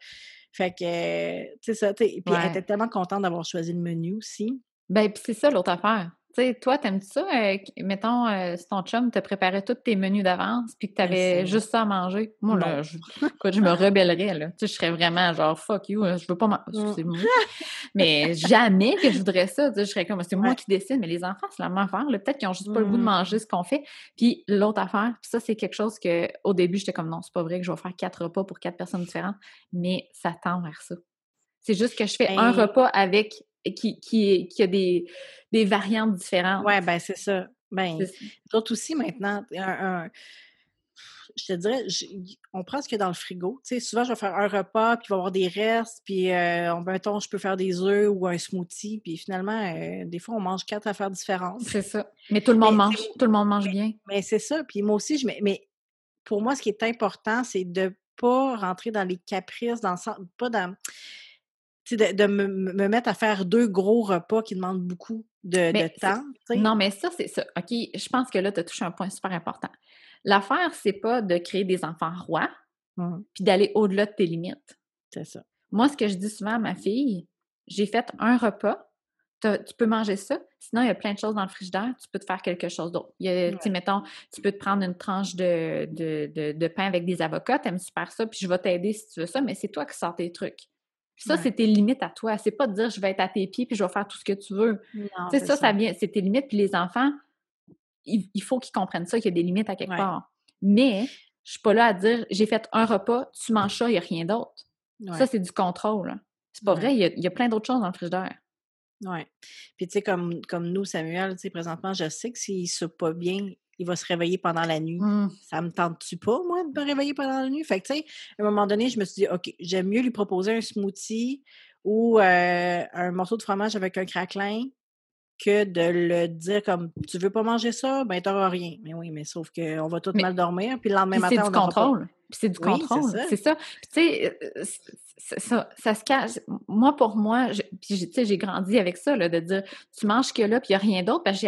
S2: Fait que, tu sais ça, puis elle était tellement contente d'avoir choisi le menu aussi.
S1: Ben, puis c'est ça l'autre affaire. Tu sais, toi, t'aimes ça? Euh, mettons, euh, si ton chum te préparait tous tes menus d'avance, puis que tu avais juste ça à manger? Moi, là, je, je me rebellerais, là. Tu sais, je serais vraiment genre, fuck you, je veux pas manger. Mmh. mais jamais que je voudrais ça. Tu sais, je serais comme, c'est moi qui décide, mais les enfants, c'est la même affaire. Peut-être qu'ils ont juste pas le goût de manger mmh. ce qu'on fait. Puis l'autre affaire, puis ça, c'est quelque chose que, au début, j'étais comme, non, c'est pas vrai que je vais faire quatre repas pour quatre personnes différentes, mais ça tend vers ça. C'est juste que je fais un repas avec qui, qui, qui a des, des variantes différentes.
S2: Oui, ben c'est ça. Ben, d'autres aussi maintenant, je te dirais, on prend ce qu'il y a dans le frigo. Tu sais, souvent, je vais faire un repas, puis il va y avoir des restes, puis euh, mettons, je peux faire des œufs ou un smoothie, puis finalement, euh, des fois, on mange quatre affaires différentes.
S1: C'est ça. Mais tout le monde mange, tout le monde mange bien.
S2: Mais c'est ça. Puis moi aussi, je mais pour moi, ce qui est important, c'est de ne pas rentrer dans les caprices, dans le sens, pas dans de, me, mettre à faire deux gros repas qui demandent beaucoup de, temps.
S1: Non, mais ça, c'est ça. OK, je pense que là, tu as touché un point super important. L'affaire, c'est pas de créer des enfants rois, mmh. puis d'aller au-delà de tes limites.
S2: C'est ça.
S1: Moi, ce que je dis souvent à ma fille, j'ai fait un repas, tu peux manger ça. Sinon, il y a plein de choses dans le frigidaire. Tu peux te faire quelque chose d'autre. Ouais. Mettons, tu peux te prendre une tranche de, de, pain avec des avocats. Tu aimes super ça, puis je vais t'aider si tu veux ça, mais c'est toi qui sors tes trucs ça, c'est tes limites à toi. C'est pas de dire je vais être à tes pieds puis je vais faire tout ce que tu veux. Tu sais, ça, ça, vient, c'est tes limites. Puis les enfants, il, faut qu'ils comprennent ça, qu'il y a des limites à quelque part. Mais je suis pas là à dire j'ai fait un repas, tu manges ça, il n'y a rien d'autre. Ça, c'est du contrôle. C'est pas vrai, il y, a, plein d'autres choses dans le frigidaire.
S2: Oui. Puis tu sais, comme, comme nous, Samuel, tu sais, présentement, je sais que s'il ne pas bien, il va se réveiller pendant la nuit. Mmh. Ça me tente-tu pas, moi, de me réveiller pendant la nuit? Fait que, tu sais, à un moment donné, je me suis dit, OK, j'aime mieux lui proposer un smoothie ou euh, un morceau de fromage avec un craquelin que de le dire comme tu veux pas manger ça, ben t'auras rien. Mais oui, mais sauf qu'on va tout mal dormir, puis le lendemain matin,
S1: on C'est du contrôle. Puis c'est du contrôle. C'est ça. Puis tu sais, euh, ça, ça, se cache. Moi, pour moi, puis tu sais, j'ai grandi avec ça, là, de dire tu manges que là, puis il n'y a rien d'autre. Parce que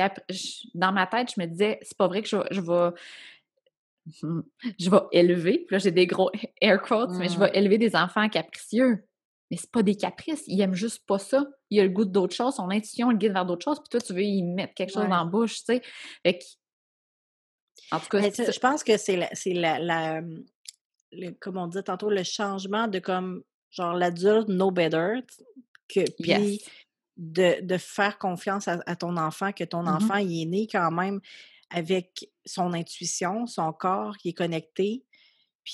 S1: dans ma tête, je me disais, c'est pas vrai que je, je vais je vais élever, puis là j'ai des gros air quotes, mais je vais mmh. élever des enfants capricieux mais c'est pas des caprices, il aime juste pas ça. Il a le goût d'autre chose, son intuition le guide vers d'autres choses, puis toi, tu veux y mettre quelque chose dans la bouche, tu sais.
S2: En tout cas, je pense que c'est la, c'est la, comme on dit tantôt, le changement de comme, genre, l'adulte know better, que, puis de, faire confiance à, ton enfant, que ton mmh enfant, il est né quand même avec son intuition, son corps qui est connecté,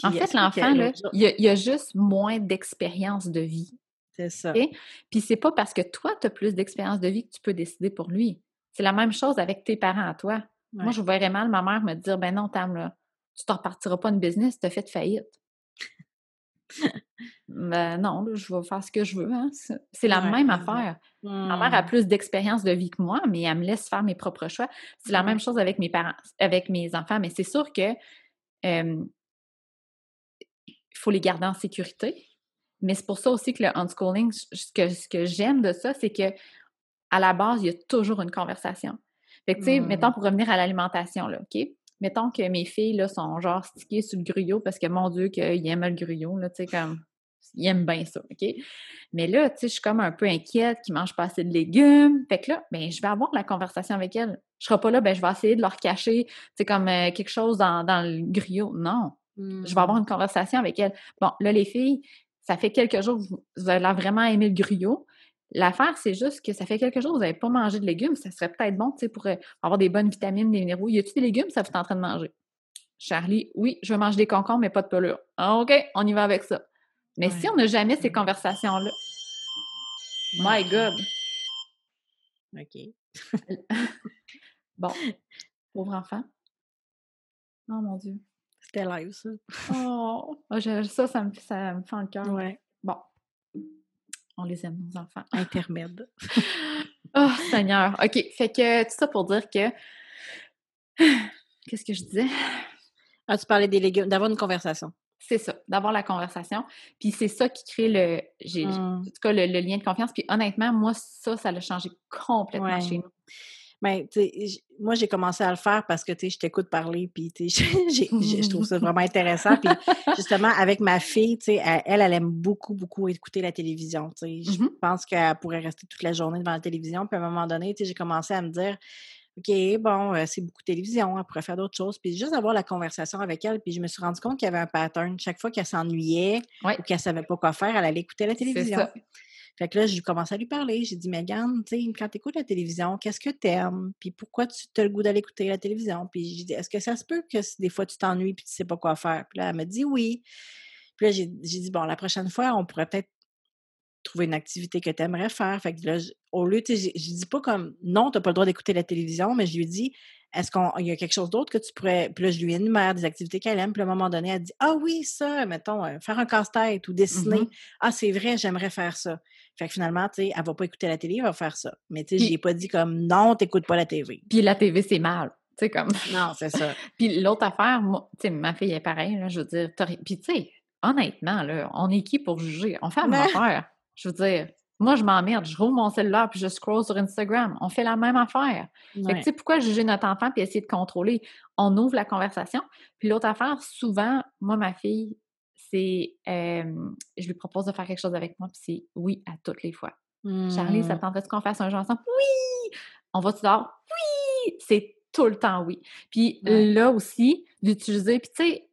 S1: en fait, l'enfant, il, y a juste moins d'expérience de vie.
S2: C'est ça.
S1: Puis c'est pas parce que toi, tu as plus d'expérience de vie que tu peux décider pour lui. C'est la même chose avec tes parents à toi. Moi, je verrais mal ma mère me dire Ben non, Tam, là, tu t'en repartiras pas une business, tu as fait faillite. ben non, je vais faire ce que je veux. Hein. C'est la même affaire. Ma mère a mmh. plus d'expérience de vie que moi, mais elle me laisse faire mes propres choix. C'est la même chose avec mes parents, avec mes enfants. Mais c'est sûr que il faut les garder en sécurité. Mais c'est pour ça aussi que le unschooling, ce que, ce que j'aime de ça, c'est que à la base, il y a toujours une conversation. Fait que, tu sais,
S2: Mmh.
S1: mettons, pour revenir à l'alimentation, là, OK? Mettons que mes filles, là, sont genre stickées sur le gruyot parce que, mon Dieu, qu'ils aiment le gruyot, là, tu sais, comme, ils aiment bien ça, OK? Mais là, tu sais, je suis comme un peu inquiète qu'ils mangent pas assez de légumes. Fait que là, ben, je vais avoir la conversation avec elles. Je serai pas là, ben, je vais essayer de leur cacher, tu sais, comme euh, quelque chose dans, dans le griot. Non. Je vais avoir
S2: Mmh.
S1: une conversation avec elles. Bon, là, les filles, ça fait quelques jours que vous, avez vraiment aimé le griot. L'affaire, c'est juste que ça fait quelques jours que vous n'avez pas mangé de légumes. Ça serait peut-être bon, tu sais, pour euh, avoir des bonnes vitamines, des minéraux. Y a-t-il des légumes, ça vous êtes en train de manger? Charlie, oui, je veux manger des concombres, mais pas de pelure. OK, on y va avec ça. Mais si on n'a jamais ces conversations-là, my God!
S2: OK.
S1: Bon, pauvre enfant. Oh mon Dieu.
S2: C'était live, ça.
S1: Oh, Ah, je- ça, ça me, ça me fend le cœur.
S2: Ouais.
S1: Bon, on les aime, nos enfants.
S2: Intermède.
S1: Oh, Seigneur. OK, fait que tout ça pour dire que. Qu'est-ce que je disais?
S2: Ah, tu parlais des légumes, d'avoir une conversation.
S1: C'est ça, d'avoir la conversation. Puis c'est ça qui crée le, j'ai,
S2: Mmh.
S1: en tout cas, le, le lien de confiance. Puis honnêtement, moi, ça, ça l'a changé complètement
S2: Ouais.
S1: chez nous.
S2: Ben, sais, j- moi, j'ai commencé à le faire parce que, je t'écoute parler, puis, je trouve ça vraiment intéressant. Puis, justement, avec ma fille, elle, elle elle aime beaucoup, beaucoup écouter la télévision. Je
S1: Mhm.
S2: pense qu'elle pourrait rester toute la journée devant la télévision. Puis, à un moment donné, j'ai commencé à me dire, OK, bon, euh, c'est beaucoup de télévision, elle pourrait faire d'autres choses. Puis, juste avoir la conversation avec elle. Puis, je me suis rendu compte qu'il y avait un pattern. Chaque fois qu'elle s'ennuyait
S1: Ouais.
S2: ou qu'elle savait pas quoi faire, elle allait écouter la
S1: C'est
S2: télévision. Fait que là, j'ai commencé à lui parler. J'ai dit, Megan, tu sais, quand tu écoutes la télévision, qu'est-ce que tu aimes? Puis pourquoi tu as le goût d'aller écouter la télévision? Puis j'ai dit, est-ce que ça se peut que des fois tu t'ennuies puis tu sais pas quoi faire? Puis là, elle m'a dit oui. Puis là, j'ai dit, bon, la prochaine fois, on pourrait peut-être trouver une activité que tu aimerais faire. Fait que là, au lieu, tu sais, je dis pas comme non, tu n'as pas le droit d'écouter la télévision, mais je lui dis, est-ce qu'il y a quelque chose d'autre que tu pourrais. Puis là, je lui énumère des activités qu'elle aime. Puis à un moment donné, elle dit, ah oui, ça, mettons, euh, faire un casse-tête ou dessiner.
S1: Mhm.
S2: Ah, c'est vrai, j'aimerais faire ça. Fait que finalement, tu sais, elle va pas écouter la télé, elle va faire ça. Mais tu sais,
S1: Puis-
S2: je ai pas dit comme non, t'écoutes pas la TV.
S1: Puis la TV, c'est mal. Tu sais, comme.
S2: Non, c'est ça.
S1: Puis l'autre affaire, moi, tu sais, ma fille est pareille, là, je veux dire. Puis tu sais, honnêtement, là, on est qui pour juger? On fait la même affaire. Je veux dire, moi, je m'emmerde, je roule mon cellulaire puis je scroll sur Instagram. On fait la même affaire. Fait que,
S2: Ouais.
S1: tu sais, pourquoi juger notre enfant puis essayer de contrôler? On ouvre la conversation. Puis l'autre affaire, souvent, moi, ma fille, c'est, euh, je lui propose de faire quelque chose avec moi, puis c'est oui à toutes les fois. Charlie, ça
S2: Mm.
S1: te tenterait qu'on fasse un jeu ensemble? Oui! On va-tu dehors? Oui! C'est tout le temps oui. Puis
S2: Ouais.
S1: là aussi, d'utiliser, puis tu sais,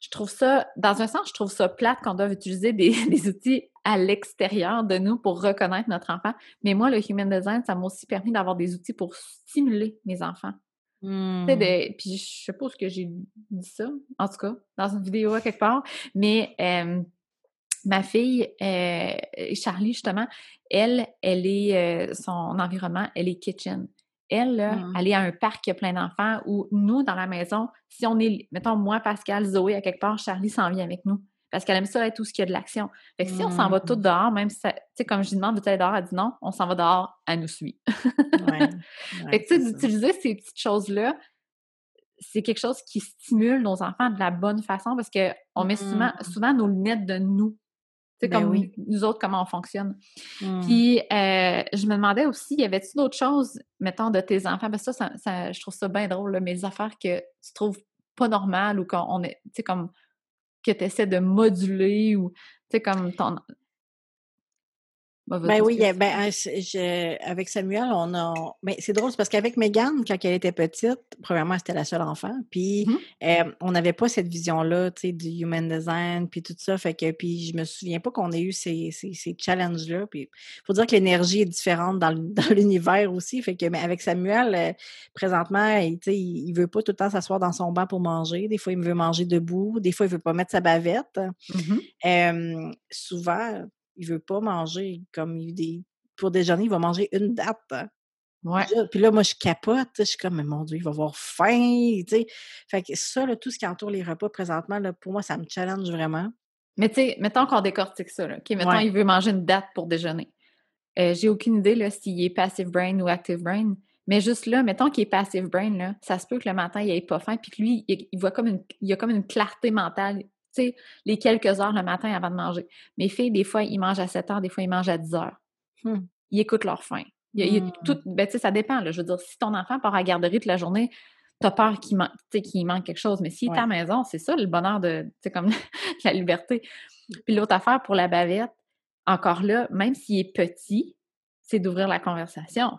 S1: je trouve ça, dans un sens, je trouve ça plate qu'on doive utiliser des, des outils à l'extérieur de nous pour reconnaître notre enfant. Mais moi, le Human Design, ça m'a aussi permis d'avoir des outils pour stimuler mes enfants.
S2: Mm.
S1: de- puis je sais pas ce que j'ai dit ça, en tout cas, dans une vidéo à quelque part, mais euh, ma fille, euh, Charlie, justement, elle, elle est, euh, son environnement, elle est kitchen. Elle, là,
S2: Mm.
S1: elle est à un parc qui a plein d'enfants où nous, dans la maison, si on est, mettons, moi, Pascal, Zoé, à quelque part, Charlie s'en vient avec nous. Parce qu'elle aime ça être tout ce qu'il y a de l'action. Fait que si on s'en va tout
S2: Mm.
S1: dehors, même si, tu sais, comme je lui demande, veux-tu aller dehors? Elle dit non, on s'en va dehors, elle nous suit.
S2: Ouais.
S1: Fait que, tu sais, d'utiliser ces petites choses-là, c'est quelque chose qui stimule nos enfants de la bonne façon parce qu'on met souvent,
S2: Mm.
S1: souvent nos lunettes de nous. Tu sais,
S2: Ben
S1: comme
S2: oui.
S1: nous autres, comment on fonctionne.
S2: Mm.
S1: Puis, euh, je me demandais aussi, y avait-tu d'autres choses, mettons, de tes enfants? Parce que ça, ça, ça- je trouve ça bien drôle, là, mes affaires que tu trouves pas normales ou qu'on est, tu sais, comme que tu essaies de moduler ou, tu sais, comme ton.
S2: Ben oui, ben, je- avec Samuel, on a. Ben, c'est drôle, c'est parce qu'avec Megan, quand elle était petite, premièrement, c'était la seule enfant. Puis,
S1: Mhm.
S2: euh, on n'avait pas cette vision-là, tu sais, du human design, puis tout ça. Fait que, puis, je me souviens pas qu'on ait eu ces, ces, ces challenges-là. Puis, il faut dire que l'énergie est différente dans, l'univers aussi. Fait que, mais avec Samuel, euh, présentement, il, tu sais, il, veut pas tout le temps s'asseoir dans son banc pour manger. Des fois, il veut manger debout. Des fois, il veut pas mettre sa bavette.
S1: Mhm.
S2: Euh, souvent, il veut pas manger comme il des pour déjeuner, il va manger une date. hein.
S1: Ouais.
S2: Puis là, puis là, moi, je capote. Je suis comme, mais mon Dieu, il va avoir faim. Fait que ça, là, tout ce qui entoure les repas présentement, là, pour moi, ça me challenge vraiment.
S1: Mais tu sais, mettons qu'on décortique ça. Là. OK, mettons,
S2: Ouais.
S1: il veut manger une date pour déjeuner. Euh, J'ai aucune idée s'il est passive brain ou active brain. Mais juste là, mettons qu'il est passive brain, là, ça se peut que le matin, il n'ait pas faim, puis que lui, il, il voit comme une, il a comme une clarté mentale, les quelques heures le matin avant de manger. Mes filles, des fois, ils mangent à 7 heures, des fois, ils mangent à 10 heures.
S2: Hmm.
S1: Ils écoutent leur faim. Il y a, tout, ben, ça dépend. Là. Je veux dire, si ton enfant part à la garderie toute la journée, tu as peur qu'il manque quelque chose. Mais s'il est à la maison, c'est ça le bonheur de comme la liberté. Puis l'autre affaire pour la bavette, encore là, même s'il est petit, c'est d'ouvrir la conversation.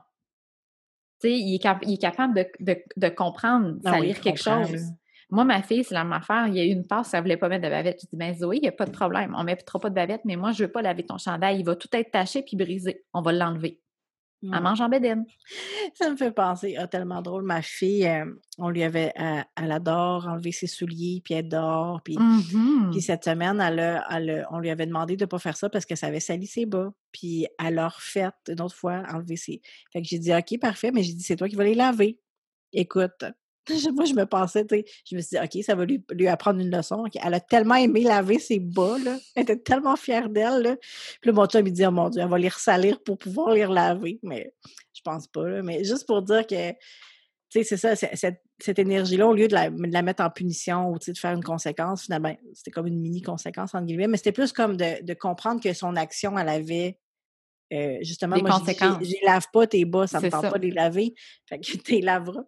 S1: Tu sais, il, est capable de, comprendre, ah lire quelque chose. Moi, ma fille, c'est la même affaire. Il y a eu une passe, elle voulait pas mettre de bavette. Je dis, ben Zoé, il n'y a pas de problème. On ne mettra pas de bavette, mais moi, je ne veux pas laver ton chandail. Il va tout être taché puis brisé. On va l'enlever. Elle mmh. mange en bédaine.
S2: Ça me fait penser, ah, tellement drôle. Ma fille, on lui avait, elle, adore enlever ses souliers, puis elle dort. Puis, mmh puis cette semaine, elle, on lui avait demandé de ne pas faire ça parce que ça avait sali ses bas. Puis elle a refait une autre fois enlever ses. Fait que j'ai dit, OK, parfait, mais j'ai dit, c'est toi qui vas les laver. Écoute, moi, je me pensais, tu sais, je me suis dit, OK, ça va lui, lui apprendre une leçon. Elle a tellement aimé laver ses bas, là. Elle était tellement fière d'elle. Puis là, mon chum, il dit, oh mon Dieu, elle va les ressalir pour pouvoir les laver. Mais je pense pas, là. Mais juste pour dire que, tu sais, c'est ça, cette, cette énergie-là, au lieu de la, de la, mettre en punition ou, de faire une conséquence, finalement, c'était comme une mini-conséquence, entre guillemets, mais c'était plus comme de, de comprendre que son action, elle avait euh, justement, moi, je les lave pas tes bas, ça me tente pas de les laver. Fait que tu les laveras.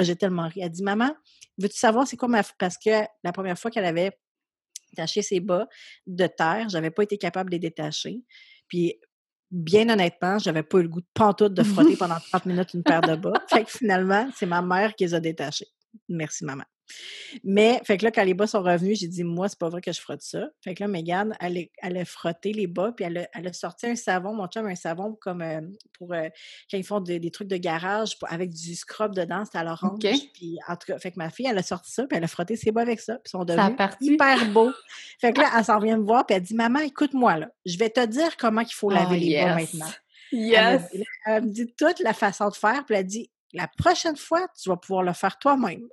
S2: J'ai tellement ri. Elle dit, maman, veux-tu savoir c'est quoi ma. Parce que la première fois qu'elle avait taché ses bas de terre, j'avais pas été capable de les détacher. Puis, bien honnêtement, j'avais pas eu le goût de pantoute de frotter pendant 30 minutes une paire de bas. Fait que finalement, c'est ma mère qui les a détachés. Merci, maman. Mais, fait que là, quand les bas sont revenus, j'ai dit, moi, c'est pas vrai que je frotte ça. Fait que là, Megan, elle, elle a frotté les bas, puis elle a, elle a, sorti un savon, mon chum, un savon comme euh, pour euh, quand ils font des trucs de garage avec du scrub dedans, c'était à l'orange. Puis, en tout cas, fait que ma fille, elle a sorti ça, puis elle a frotté ses bas avec ça, puis ils sont devenus hyper beaux. fait que là, elle s'en vient me voir, puis elle dit, maman, écoute-moi, là, je vais te dire comment il faut laver oh, les bas maintenant.
S1: Yes.
S2: Elle me, dit toute la façon de faire, puis elle dit la prochaine fois, tu vas pouvoir le faire toi-même.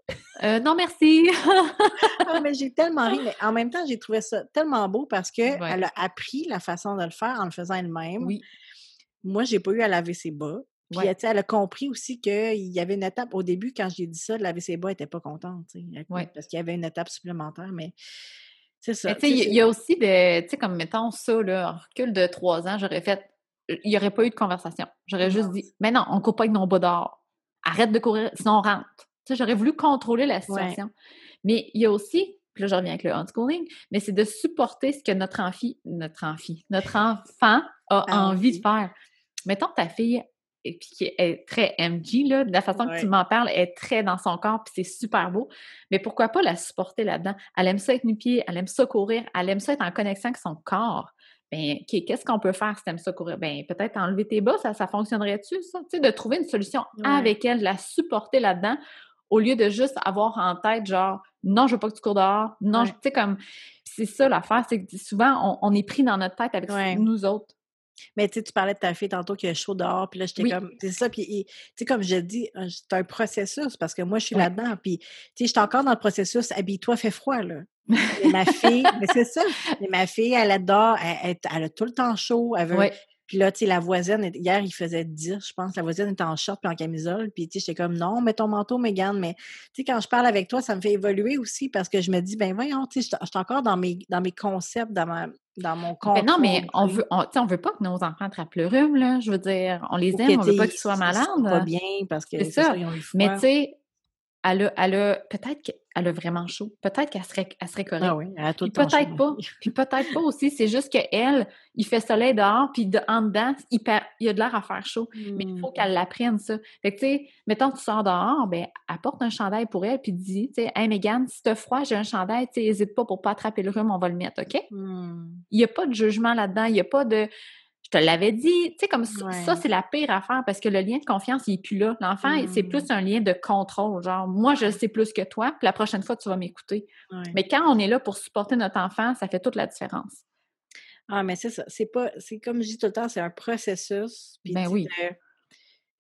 S1: Euh, non, merci.
S2: ah, mais j'ai tellement ri. Mais en même temps, j'ai trouvé ça tellement beau parce qu'elle a appris la façon de le faire en le faisant elle-même.
S1: Oui.
S2: Moi, j'ai pas eu à laver ses bas. Puis, elle a compris aussi qu'il y avait une étape. Au début, quand j'ai dit ça, de laver ses bas, elle n'était pas contente. Parce qu'il y avait une étape supplémentaire. Mais c'est ça.
S1: Il y, a aussi des. Tu sais, comme mettons ça, là, en recul de trois ans, j'aurais fait. Il n'y aurait pas eu de conversation. J'aurais juste dit Mais non, on ne coupe pas avec nos bas d'or arrête de courir, sinon on rentre. Tu sais, j'aurais voulu contrôler la situation. Mais il y a aussi, puis là je reviens avec le unschooling, mais c'est de supporter ce que notre enfant, notre enfant, notre enfant a envie de faire. Mettons ta fille et puis qui est très MG, là, de la façon que tu m'en parles, est très dans son corps, puis c'est super beau. Mais pourquoi pas la supporter là-dedans? Elle aime ça être nu-pied, elle aime ça courir, elle aime ça être en connexion avec son corps ben, qu'est-ce qu'on peut faire si tu aimes ça courir? Ben, peut-être enlever tes bas, ça, ça fonctionnerait-tu, ça? Tu sais, de trouver une solution avec elle, de la supporter là-dedans, au lieu de juste avoir en tête, genre, non, je veux pas que tu cours dehors. Non, tu sais, comme, c'est ça l'affaire, c'est que souvent, on, est pris dans notre tête avec nous autres.
S2: Mais tu parlais de ta fille tantôt qui a chaud dehors, puis là, j'étais comme, c'est ça, puis tu sais, comme je dis, c'est un processus, parce que moi, je suis là-dedans, puis tu sais, j'étais encore dans le processus, habille-toi, fais froid, là ma fille, mais c'est ça. ma fille, elle adore, elle, elle, a tout le temps chaud. Elle veut, Puis là, tu sais, la voisine, hier, il faisait 10, je pense. La voisine était en short puis en camisole. Puis, tu sais, j'étais comme, non, mets ton manteau, Mégane. Mais, tu sais, quand je parle avec toi, ça me fait évoluer aussi parce que je me dis, ben voyons, tu sais, je suis encore dans mes, dans mes concepts, dans, ma, dans mon.
S1: Ben non, mais on veut, on, on veut pas que nos enfants attrapent le rhume, là. Je veux dire, on les aime, on veut pas qu'ils soient malades.
S2: pas bien parce que
S1: c'est ça. mais, tu sais, elle a, elle a peut-être qu'elle a vraiment chaud. Peut-être qu'elle serait, elle serait correcte. Ah
S2: oui, elle a tout
S1: peut-être pas. Puis peut-être pas aussi. C'est juste qu'elle, il fait soleil dehors, puis en dedans, il, y a de l'air à faire chaud. Mais il faut mmh. qu'elle l'apprenne, ça. Fait que, tu sais, mettons tu sors dehors, ben apporte un chandail pour elle, puis dis, tu sais, Hey, Megan, si t'as froid, j'ai un chandail, tu sais, n'hésite pas pour pas attraper le rhume, on va le mettre, OK? Mmh. Il n'y a pas de jugement là-dedans. Il n'y a pas de je te l'avais dit, tu sais, comme ça, c'est la pire affaire parce que le lien de confiance, il n'est plus là. L'enfant, c'est plus mmh. un lien de contrôle. Genre, moi, je sais plus que toi, puis la prochaine fois, tu vas m'écouter. Mais quand on est là pour supporter notre enfant, ça fait toute la différence.
S2: Ah, mais c'est ça. C'est pas, c'est comme je dis tout le temps, c'est un processus.
S1: ben oui.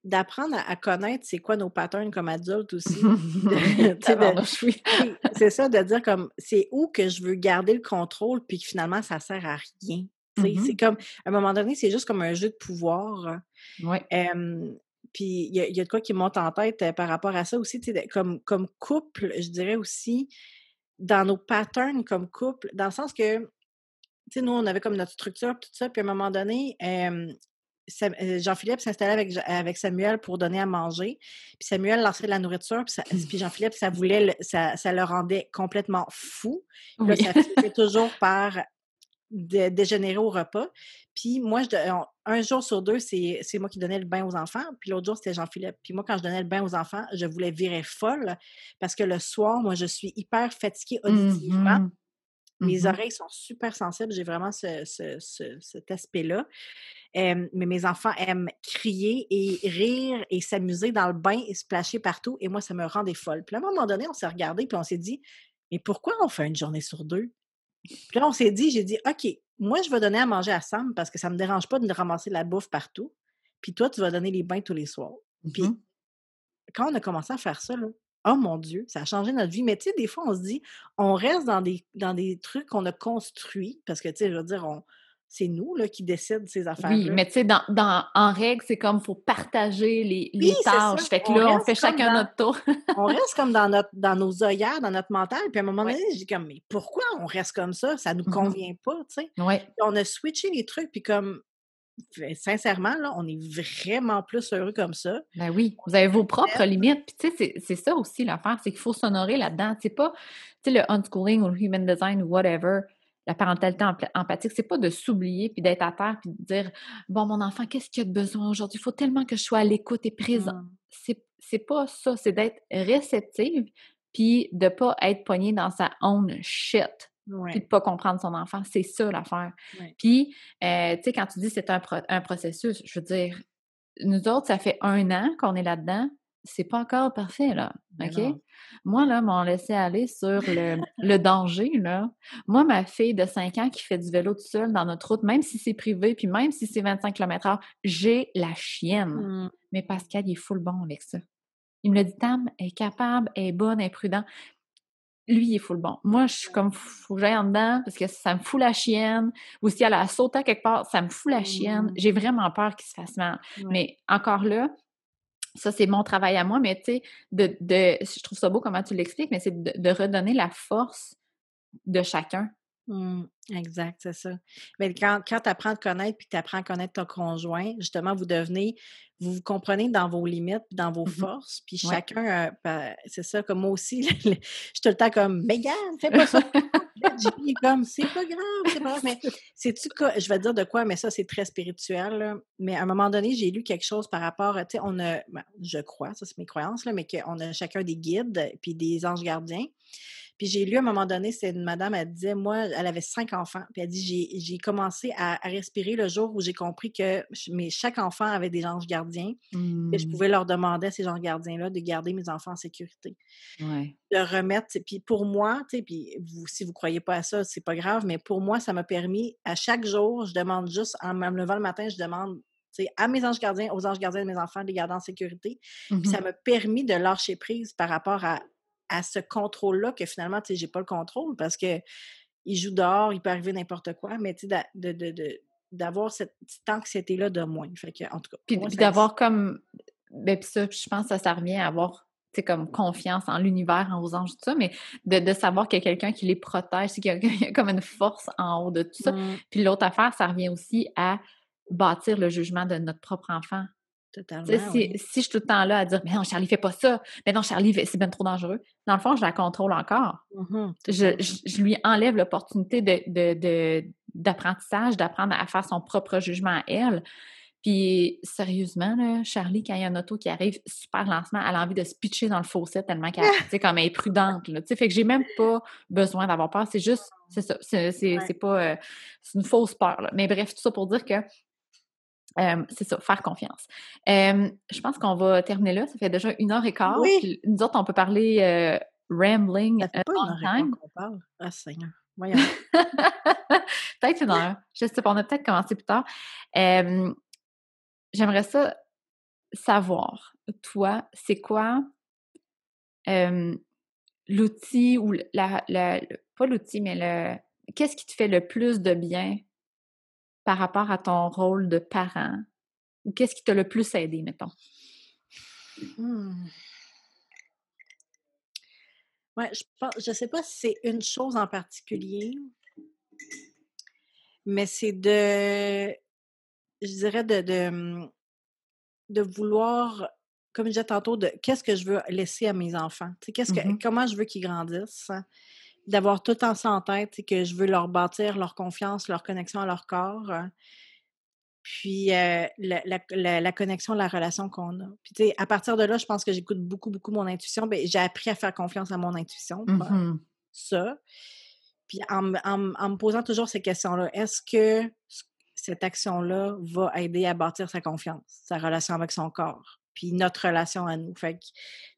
S2: D'apprendre à, connaître c'est quoi nos patterns comme adultes aussi. c'est ça, de dire comme c'est où que je veux garder le contrôle, puis que finalement, ça sert à rien. Mmh c'est comme, à un moment donné, c'est juste comme un jeu de pouvoir.
S1: Ouais.
S2: puis il y, a de quoi qui monte en tête par rapport à ça aussi, comme, comme couple, je dirais aussi, dans nos patterns comme couple, dans le sens que, tu sais, nous, on avait comme notre structure, tout ça, puis à un moment donné, Jean-Philippe s'installait avec, avec Samuel pour donner à manger. Puis Samuel lançait de la nourriture. Puis, Jean-Philippe, ça voulait, ça, ça, le rendait complètement fou. Puis ça finissait toujours par dégénérer au repas. Puis moi, je, un jour sur deux, c'est moi qui donnais le bain aux enfants. Puis l'autre jour, c'était Jean-Philippe. Puis moi, quand je donnais le bain aux enfants, je voulais virer folle parce que le soir, moi, je suis hyper fatiguée auditivement. Mmh mes mmh oreilles sont super sensibles. J'ai vraiment ce, cet aspect-là. mais mes enfants aiment crier et rire et s'amuser dans le bain et se placher partout. Et moi, ça me rendait folle. Puis à un moment donné, on s'est regardé puis on s'est dit, mais pourquoi on fait une journée sur deux? Puis là, on s'est dit, j'ai dit, OK, moi, je vais donner à manger à Sam parce que ça ne me dérange pas de ramasser la bouffe partout. Puis toi, tu vas donner les bains tous les soirs. Puis mmh quand on a commencé à faire ça, là, oh mon Dieu, ça a changé notre vie. Mais tu sais, des fois, on se dit, on reste dans des, dans des trucs qu'on a construits parce que, tu sais, je veux dire, on, c'est nous là, qui décident ces affaires-là.
S1: Oui, mais tu sais, dans, dans, en règle, c'est comme il faut partager les, les tâches. Fait que là, on fait chacun notre tour.
S2: on reste comme dans, notre, dans nos œillères, dans notre mental. Puis à un moment donné, je dis comme, mais pourquoi on reste comme ça? Ça nous mmh convient pas, tu sais.
S1: Ouais.
S2: On a switché les trucs, puis comme, sincèrement, là, on est vraiment plus heureux comme ça.
S1: Ben oui, vous avez vos propres limites. Puis tu sais, c'est ça aussi l'affaire, c'est qu'il faut s'honorer là-dedans. C'est pas, tu sais, le unschooling ou le human design ou whatever la parentalité empathique, c'est pas de s'oublier puis d'être à terre puis de dire bon mon enfant qu'est-ce qu'il a de besoin aujourd'hui, il faut tellement que je sois à l'écoute et présent. Mmh. C'est c'est pas ça, c'est d'être réceptive puis de pas être poignée dans sa own shit. Puis de pas comprendre son enfant, c'est ça l'affaire. Puis, euh, tu sais, quand tu dis c'est un, un processus, je veux dire, nous autres, ça fait un an qu'on est là-dedans, c'est pas encore parfait, là. OK? Moi, là, m'ont laissé aller sur le, danger, là. Moi, ma fille de 5 ans qui fait du vélo toute seule dans notre route, même si c'est privé, puis même si c'est 25 km/h, j'ai la chienne. Mmh. Mais Pascal, il est full bon avec ça. Il me l'a dit, Tam, elle est capable, elle est bonne, elle est prudente. Lui, il est full bon. Moi, je suis comme, faut que j'aille en dedans parce que ça me fout la chienne. Ou si elle a sauté quelque part, ça me fout la chienne. Mmh. J'ai vraiment peur qu'il se fasse mal. Mais encore là, ça, c'est mon travail à moi, mais tu sais, de, je trouve ça beau comment tu l'expliques, mais c'est de, redonner la force de chacun.
S2: Mmh, exact, c'est ça. Mais quand, quand tu apprends à te connaître puis tu apprends à connaître ton conjoint, justement, vous devenez, vous vous comprenez dans vos limites, dans vos mmh forces, puis chacun, ben, c'est ça, comme moi aussi, je suis tout le temps comme, Megan, fais pas ça! Jimmy comme, c'est pas grave, c'est pas grave. Mais c'est-tu je vais dire de quoi, mais ça, c'est très spirituel. Mais à un moment donné, j'ai lu quelque chose par rapport, tu sais, on a, ben, je crois, ça c'est mes croyances, là, mais qu'on a chacun des guides puis des anges gardiens. Puis j'ai lu à un moment donné, c'est une madame, elle disait, moi, elle avait cinq enfants. Puis elle dit, j'ai commencé à, respirer le jour où j'ai compris que mais chaque enfant avait des anges gardiens. Et je mmh. pouvais leur demander à ces anges gardiens-là de garder mes enfants en sécurité. De remettre. Puis pour moi, tu sais, puis vous, si vous ne croyez pas à ça, c'est pas grave, mais pour moi, ça m'a permis, à chaque jour, je demande juste, en me levant le matin, je demande à mes anges gardiens, aux anges gardiens de mes enfants, de les garder en sécurité. Puis ça mmh m'a permis de lâcher prise par rapport à à ce contrôle-là que finalement, tu sais, j'ai pas le contrôle parce que il joue dehors, il peut arriver n'importe quoi, mais tu sais, de, de, d'avoir cette petite anxiété-là de moins. Fait que, en tout cas.
S1: Puis, d'avoir comme. Ben, puis ça, je pense que ça, ça revient à avoir comme confiance en l'univers, en aux anges, tout ça, mais de, savoir qu'il y a quelqu'un qui les protège, c'est qu'il y a comme une force en haut de tout ça. Mmh. Puis l'autre affaire, ça revient aussi à bâtir le jugement de notre propre enfant. Si, je suis tout le temps là à dire, mais non, Charlie, fais pas ça. Mais non, Charlie, c'est bien trop dangereux. Dans le fond, je la contrôle encore. Mmh je, lui enlève l'opportunité d'apprentissage, de, d'apprendre à faire son propre jugement à elle. Puis, sérieusement, là, Charlie, quand il y a un auto qui arrive super lentement, elle a envie de se pitcher dans le fossé tellement qu'elle comme elle est prudente. Là, fait que j'ai même pas besoin d'avoir peur. C'est juste, c'est ça. C'est, pas. Euh, c'est une fausse peur. Mais bref, tout ça pour dire que c'est ça, faire confiance. je pense qu'on va terminer là. Ça fait déjà une heure et quart. Oui. nous autres, on peut parler euh, rambling.
S2: Ça fait pas une heure et qu'on parle. Ah, Seigneur. Voyons.
S1: peut-être une heure. Je sais pas, on a peut-être commencé plus tard. J'aimerais ça savoir, toi, c'est quoi l'outil ou la, la, pas l'outil, mais le qu'est-ce qui te fait le plus de bien par rapport à ton rôle de parent? Ou qu'est-ce qui t'a le plus aidé, mettons?
S2: Mmh. Ouais, je ne sais pas si c'est une chose en particulier, mais c'est de je dirais, de, de, mmh, de vouloir, comme je disais tantôt, de qu'est-ce que je veux laisser à mes enfants? Qu'est-ce que,
S1: Mmh
S2: comment je veux qu'ils grandissent? D'avoir tout temps ça en tête, que je veux leur bâtir leur confiance, leur connexion à leur corps. Puis euh, la, la, la, connexion, la relation qu'on a. Puis tu sais, à partir de là, je pense que j'écoute beaucoup, beaucoup mon intuition. Bien, j'ai appris à faire confiance à mon intuition.
S1: Mmh
S2: Ça. Puis en, en, en, me posant toujours ces questions-là, est-ce que cette action-là va aider à bâtir sa confiance, sa relation avec son corps, puis notre relation à nous? Fait que,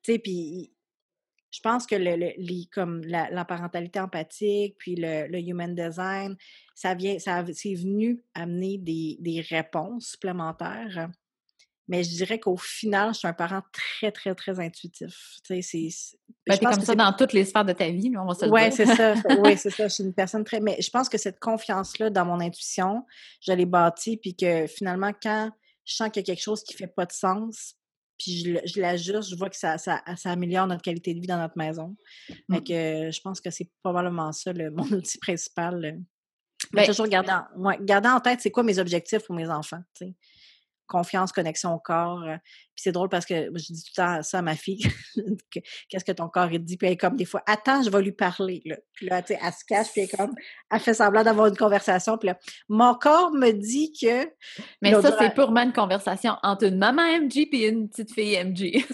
S2: tu sais, puis je pense que le, comme la, parentalité empathique, puis le, human design, ça vient, ça c'est venu amener des, réponses supplémentaires. Mais je dirais qu'au final, je suis un parent très, très, très intuitif. Tu sais, c'est.
S1: Ben, comme ça dans toutes les sphères de ta vie, on va se
S2: ouais, c'est ça. Oui, c'est ça. Je suis une personne très. Mais je pense que cette confiance-là dans mon intuition, je l'ai bâtie, puis que finalement, quand je sens qu'il y a quelque chose qui ne fait pas de sens, puis je, je l'ajuste, je vois que ça, ça, ça, améliore notre qualité de vie dans notre maison. Mmh. je pense que c'est probablement ça le, mon outil principal. Mais ben toujours garder en, garder en tête c'est quoi mes objectifs pour mes enfants confiance, connexion au corps. Puis c'est drôle parce que je dis tout le temps ça à ma fille. Qu'est-ce que ton corps il dit? Puis elle est comme des fois, attends, je vais lui parler. Là. Puis là, tu sais, elle se cache, puis elle, comme, elle fait semblant d'avoir une conversation. Puis là, mon corps me dit que.
S1: Mais ça, c'est purement une conversation entre une maman MG et une petite fille MG.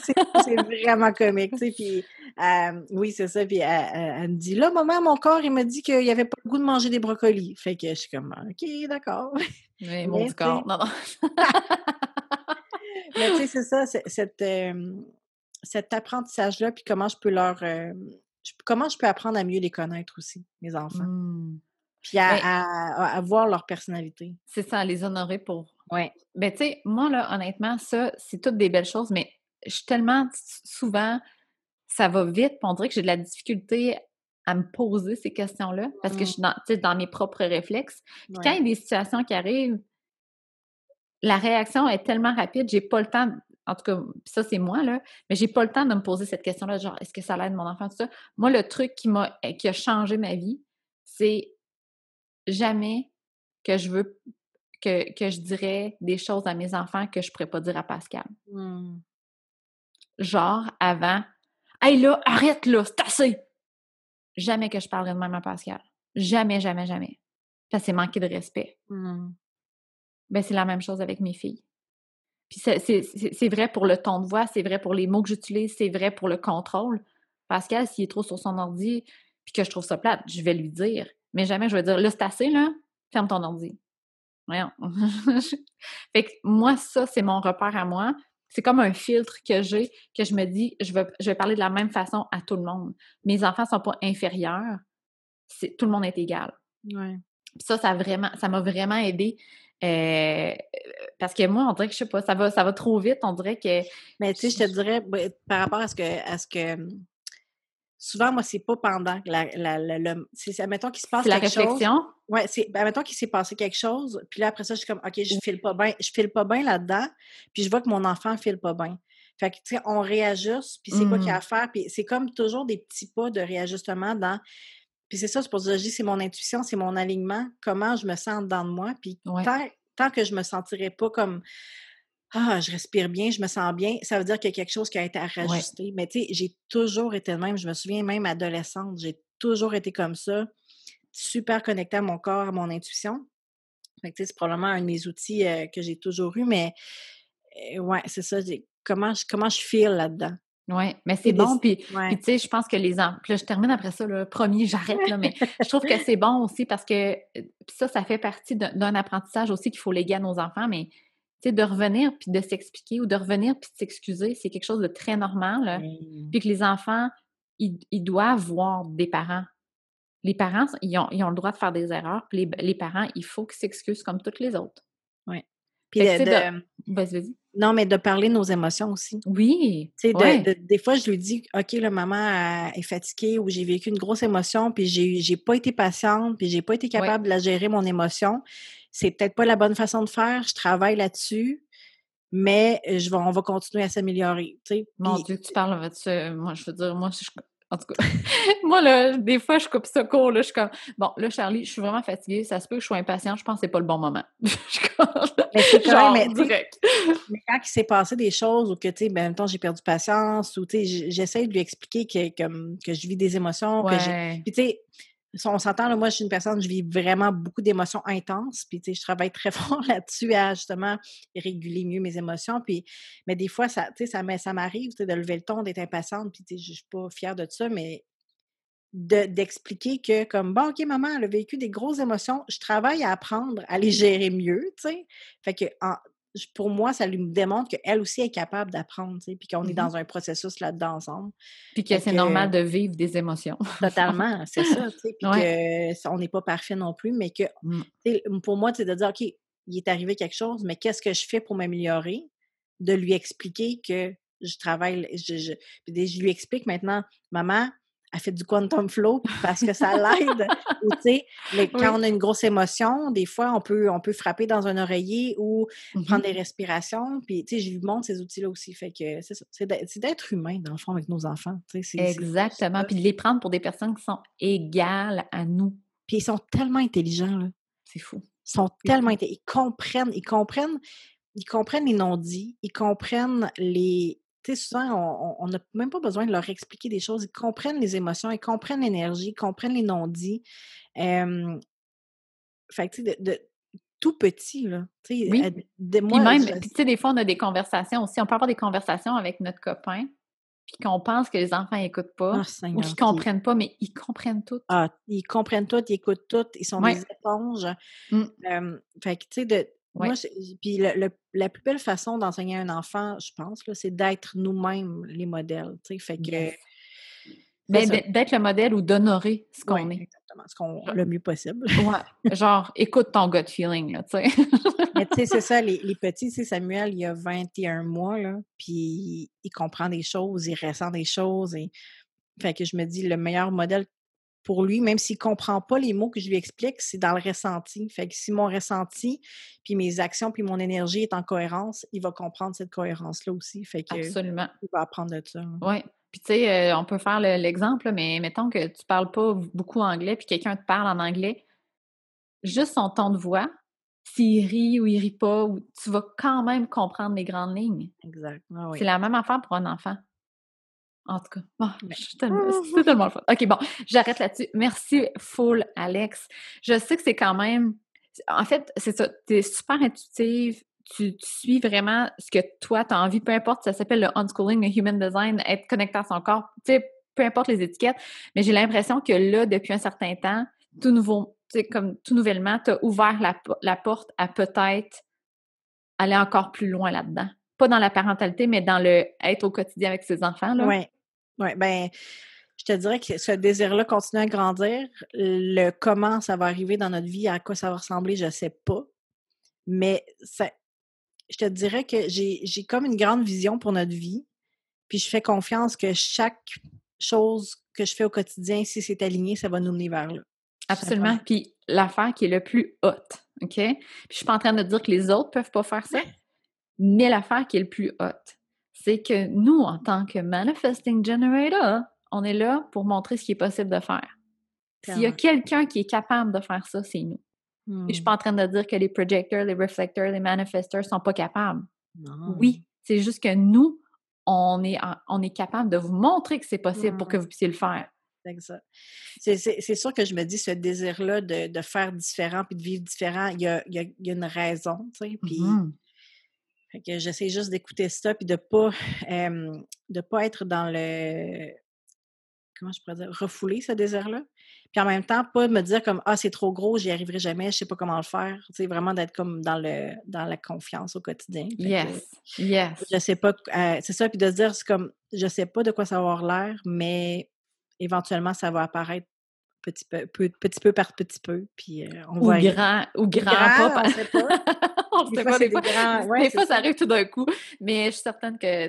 S2: c'est vraiment comique, tu sais. Puis euh, oui, c'est ça. Puis elle, me dit, là, maman, mon corps, il me dit qu'il n'y avait pas le goût de manger des brocolis. Fait que je suis comme, OK, d'accord.
S1: Oui, mon corps. Non, non.
S2: Mais tu sais, c'est ça, cette, cet apprentissage-là, puis comment je peux leur. comment je peux apprendre à mieux les connaître aussi, mes enfants? Mmh. Puis à, voir leur personnalité.
S1: C'est ça, les honorer pour.
S2: Oui.
S1: Mais tu sais, moi, là, honnêtement, ça, c'est toutes des belles choses, mais je suis tellement souvent, ça va vite, puis on dirait que j'ai de la difficulté à me poser ces questions-là parce que je mmh. suis dans, dans mes propres réflexes. Puis quand il y a des situations qui arrivent, la réaction est tellement rapide, j'ai pas le temps, en tout cas, ça c'est moi, là, mais j'ai pas le temps de me poser cette question-là, genre, est-ce que ça l'aide mon enfant, tout ça? Moi, le truc qui m'a eh, qui a changé ma vie, c'est jamais que je veux que, que, je dirais des choses à mes enfants que je pourrais pas dire à Pascal. Mmh. Genre, avant, Hey là, arrête là, c'est assez! Jamais que je parlerai de même à Pascal. Jamais, jamais, jamais. Ça, c'est manquer de respect. Mmh. Ben, c'est la même chose avec mes filles. Puis c'est vrai pour le ton de voix, c'est vrai pour les mots que j'utilise, c'est vrai pour le contrôle. Pascal, s'il est trop sur son ordi, puis que je trouve ça plate, je vais lui dire. Mais jamais je vais dire, là, c'est assez, là, ferme ton ordi. Voyons. fait que moi, ça, c'est mon repère à moi. C'est comme un filtre que j'ai, que je me dis, je vais, je vais parler de la même façon à tout le monde. Mes enfants ne sont pas inférieurs. Tout le monde est égal.
S2: Ouais.
S1: Ça, ça vraiment, ça m'a vraiment aidé euh, parce que moi, on dirait que je sais pas, ça va, ça va trop vite. On dirait que.
S2: Mais tu sais, je te dirais, par rapport à ce que, à ce que souvent, moi, c'est pas pendant la, la, la, c'est, admettons qu'il se passe quelque chose. la réflexion? Ouais, c'est, ben, admettons qu'il s'est passé quelque chose, puis là, après ça, je suis comme, OK, je file pas bien, je file pas bien là-dedans, puis je vois que mon enfant file pas bien. Fait que, tu sais, on réajuste, puis c'est quoi qu'il y a mmh. à faire, puis c'est comme toujours des petits pas de réajustement dans puis c'est ça, c'est pour ça que je dis, c'est mon intuition, c'est mon alignement, comment je me sens dans de moi. Puis tant, que je me sentirais pas comme Ah, je respire bien, je me sens bien, ça veut dire qu'il y a quelque chose qui a été à rajuster. Mais tu sais, j'ai toujours été de même. Je me souviens même adolescente, j'ai toujours été comme ça, super connectée à mon corps, à mon intuition. Fait que, c'est probablement un de mes outils euh, que j'ai toujours eu, mais euh, ouais, c'est ça. Comment je, comment je feel là-dedans?
S1: Oui, mais c'est bon. Puis, tu sais, je pense que les enfants. Puis là, je termine après ça, le premier, j'arrête, là, mais je trouve que c'est bon aussi parce que euh, ça, ça fait partie d'un apprentissage aussi qu'il faut léguer à nos enfants, mais tu sais, de revenir puis de s'expliquer ou de revenir puis de s'excuser, c'est quelque chose de très normal. Puis que les enfants, ils, doivent voir des parents. Les parents, ils ont, ils ont, le droit de faire des erreurs, puis les, les parents, il faut qu'ils s'excusent comme toutes les autres.
S2: Oui. Puis de,
S1: Vas-y.
S2: Non, mais de parler de nos émotions aussi.
S1: Oui.
S2: Des fois, je lui dis, OK, la maman est fatiguée ou j'ai vécu une grosse émotion, puis j'ai, j'ai pas été patiente, puis j'ai pas été capable de la gérer, mon émotion. C'est peut-être pas la bonne façon de faire. Je travaille là-dessus, mais je vais, on va continuer à s'améliorer.
S1: Mon Dieu, tu parles, moi, je veux dire, moi, En tout cas, moi, là, des fois, je coupe ça court, là, je suis comme, bon, là, Charlie, je suis vraiment fatiguée, ça se peut que je sois impatiente, je pense que c'est pas le bon moment. je suis comme,
S2: Mais c'est mais,
S1: direct.
S2: mais quand il s'est passé des choses ou que, tu sais, ben, en même temps, j'ai perdu patience ou, tu sais, j'essaie de lui expliquer que, que, que je vis des émotions, que j'ai... Puis, tu sais, on s'entend, moi, je suis une personne, je vis vraiment beaucoup d'émotions intenses. Puis, je travaille très fort là-dessus à justement réguler mieux mes émotions. Puis, mais des fois, ça, ça, ça m'arrive, de lever le ton, d'être impatiente. Puis, je suis pas fière de ça, mais de- d'expliquer que, comme, bon, OK, maman, elle a vécu des grosses émotions. Je travaille à apprendre à les gérer mieux, tu sais. Fait que, pour moi, ça lui démontre qu'elle aussi est capable d'apprendre, puis qu'on est
S1: Mhm.
S2: dans un processus là-dedans ensemble.
S1: Puis que c'est normal de vivre des émotions.
S2: Totalement, c'est ça, puis
S1: Ouais.
S2: que ça- on n'est pas parfait non plus, mais que,
S1: Mm.
S2: sais, pour moi, c'est de dire, OK, il est arrivé quelque chose, mais qu'est-ce que je fais pour m'améliorer? De lui expliquer que je travaille, je, je lui explique maintenant, maman, elle fait du quantum flow parce que ça l'aide. ou, tu sais, mais quand
S1: Oui.
S2: on a une grosse émotion, des fois, on peut, on peut frapper dans un oreiller ou prendre
S1: Mhm.
S2: des respirations. Puis, tu sais, je lui montre ces outils-là aussi. Fait que c'est d'être humain, dans le fond, avec nos enfants.
S1: Exactement. Puis de les prendre pour des personnes qui sont égales à nous.
S2: Puis ils sont tellement intelligents, là.
S1: C'est fou.
S2: Ils sont tellement intelligents. Ils comprennent, ils comprennent, ils comprennent les non-dits, ils comprennent les. Tu sais, souvent, on n'a même pas besoin de leur expliquer des choses. Ils comprennent les émotions, ils comprennent l'énergie, ils comprennent les non-dits. Euh, fait que, tu sais, de, de tout petit, là. Tu sais,
S1: Oui.
S2: de
S1: Puis
S2: moi,
S1: même,
S2: je-
S1: puis tu sais, des fois, on a des conversations aussi. On peut avoir des conversations avec notre copain, puis qu'on pense que les enfants n'écoutent pas,
S2: Ah,
S1: ou qu'ils
S2: puis-
S1: comprennent pas, mais ils comprennent tout.
S2: Ah, ils comprennent tout, ils écoutent tout, ils sont des éponges.
S1: Mm.
S2: Euh, fait que, tu sais, de.
S1: Ouais.
S2: Moi, c'est- puis le- le- la plus belle façon d'enseigner à un enfant, je pense, c'est d'être nous-mêmes les modèles. Tu sais, fait que.
S1: Yes.
S2: c'est
S1: Ben, d'être- le modèle ou d'honorer ce qu'on est.
S2: exactement, ce qu'on, le mieux possible.
S1: Ouais. Genre, écoute ton gut feeling, là, tu sais.
S2: Mais tu sais, c'est ça, les, les petits, sais, Samuel, il a 21 mois, là, puis il comprend des choses, il ressent des choses. Et... Fait que je me dis, le meilleur modèle pour lui, même s'il comprend pas les mots que je lui explique, c'est dans le ressenti. Fait que si mon ressenti, puis mes actions, puis mon énergie est en cohérence, il va comprendre cette cohérence-là aussi. Fait que
S1: Absolument.
S2: il va apprendre de ça. là.
S1: Oui. Puis, tu sais, euh, on peut faire le- l'exemple, mais mettons que tu parles pas beaucoup anglais, puis quelqu'un te parle en anglais, juste son ton de voix, s'il rit ou il rit pas, tu vas quand même comprendre les grandes lignes.
S2: Exact. Ah oui.
S1: C'est la même affaire pour un enfant. En tout cas,
S2: Ouais.
S1: je suis tellement- c'est tellement le fun. OK, bon, j'arrête là-dessus. Merci, full, Alex. Je sais que c'est quand même. En fait, c'est ça. Tu es super intuitive. Tu, tu suis vraiment ce que toi, tu as envie, peu importe, ça s'appelle le unschooling, le human design, être connecté à son corps, tu sais, peu importe les étiquettes. Mais j'ai l'impression que là, depuis un certain temps, tout nouveau, tu sais, comme tout nouvellement, tu as ouvert la, la porte à peut-être aller encore plus loin là-dedans. Pas dans la parentalité, mais dans le être au quotidien avec ses enfants. Là.
S2: Oui. Ben, je te dirais que ce désir-là continue à grandir. Le comment ça va arriver dans notre vie, à quoi ça va ressembler, je ne sais pas. Mais ça, je te dirais que j'ai j'ai comme une grande vision pour notre vie. Puis je fais confiance que chaque chose que je fais au quotidien, si c'est aligné, ça va nous mener vers là.
S1: Absolument. Puis l'affaire qui est le plus haute, OK? Puis je suis pas en train de dire que les autres peuvent pas faire ça, mais l'affaire qui est le plus haute, c'est que nous, en tant que Manifesting Generator, on est là pour montrer ce qui est possible de faire. S'il y a quelqu'un qui est capable de faire ça, c'est nous. Et je suis
S2: Hmm.
S1: pas en train de dire que les projecteurs, les reflecteurs, les manifesteurs sont pas capables.
S2: Non.
S1: Oui, c'est juste que nous, on est, en- on est capable de vous montrer que c'est possible pour que vous puissiez le faire.
S2: C'est sûr que je me dis, ce désir-là de, de faire différent puis de vivre différent, il y a, il y a- il y a une raison, tu sais. Puis
S1: Mhm.
S2: Fait que j'essaie juste d'écouter ça puis de pas euh, de pas être dans le comment je pourrais dire refouler ce désir-là. Puis en même temps, pas me dire comme Ah, c'est trop gros, j'y arriverai jamais, je sais pas comment le faire. Tu sais, vraiment d'être comme dans le dans la confiance au quotidien. Fait que
S1: Yes, yes.
S2: je sais pas euh, c'est ça, puis de se dire c'est comme je sais pas de quoi ça va avoir l'air, mais éventuellement ça va apparaître petit peu, peu- petit peu par petit peu. Puis euh, on
S1: Ou
S2: va
S1: grand, ou grand,
S2: Grand,
S1: pas.
S2: on sait pas.
S1: on
S2: Des
S1: sait
S2: fois,
S1: pas, des fois,
S2: des grands- ouais,
S1: des
S2: c'est
S1: fois, ça
S2: ça.
S1: arrive tout d'un coup. Mais je suis certaine que,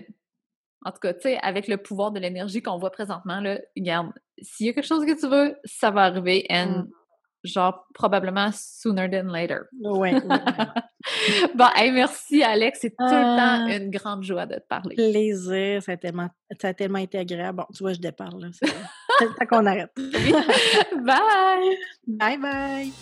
S1: en tout cas, tu sais, avec le pouvoir de l'énergie qu'on voit présentement, là, regarde, s'il y a quelque chose que tu veux, ça va arriver. And,
S2: Mm.
S1: Genre, probablement sooner than later.
S2: Vraiment.
S1: bon, hey, merci Alex, c'est tout le temps
S2: Ah.
S1: une grande joie de te parler.
S2: Plaisir, ça a tellement, ça a tellement été agréable. Bon, tu vois, je déparle. là. C'est c'est le temps qu'on arrête.
S1: Bye!
S2: Bye bye!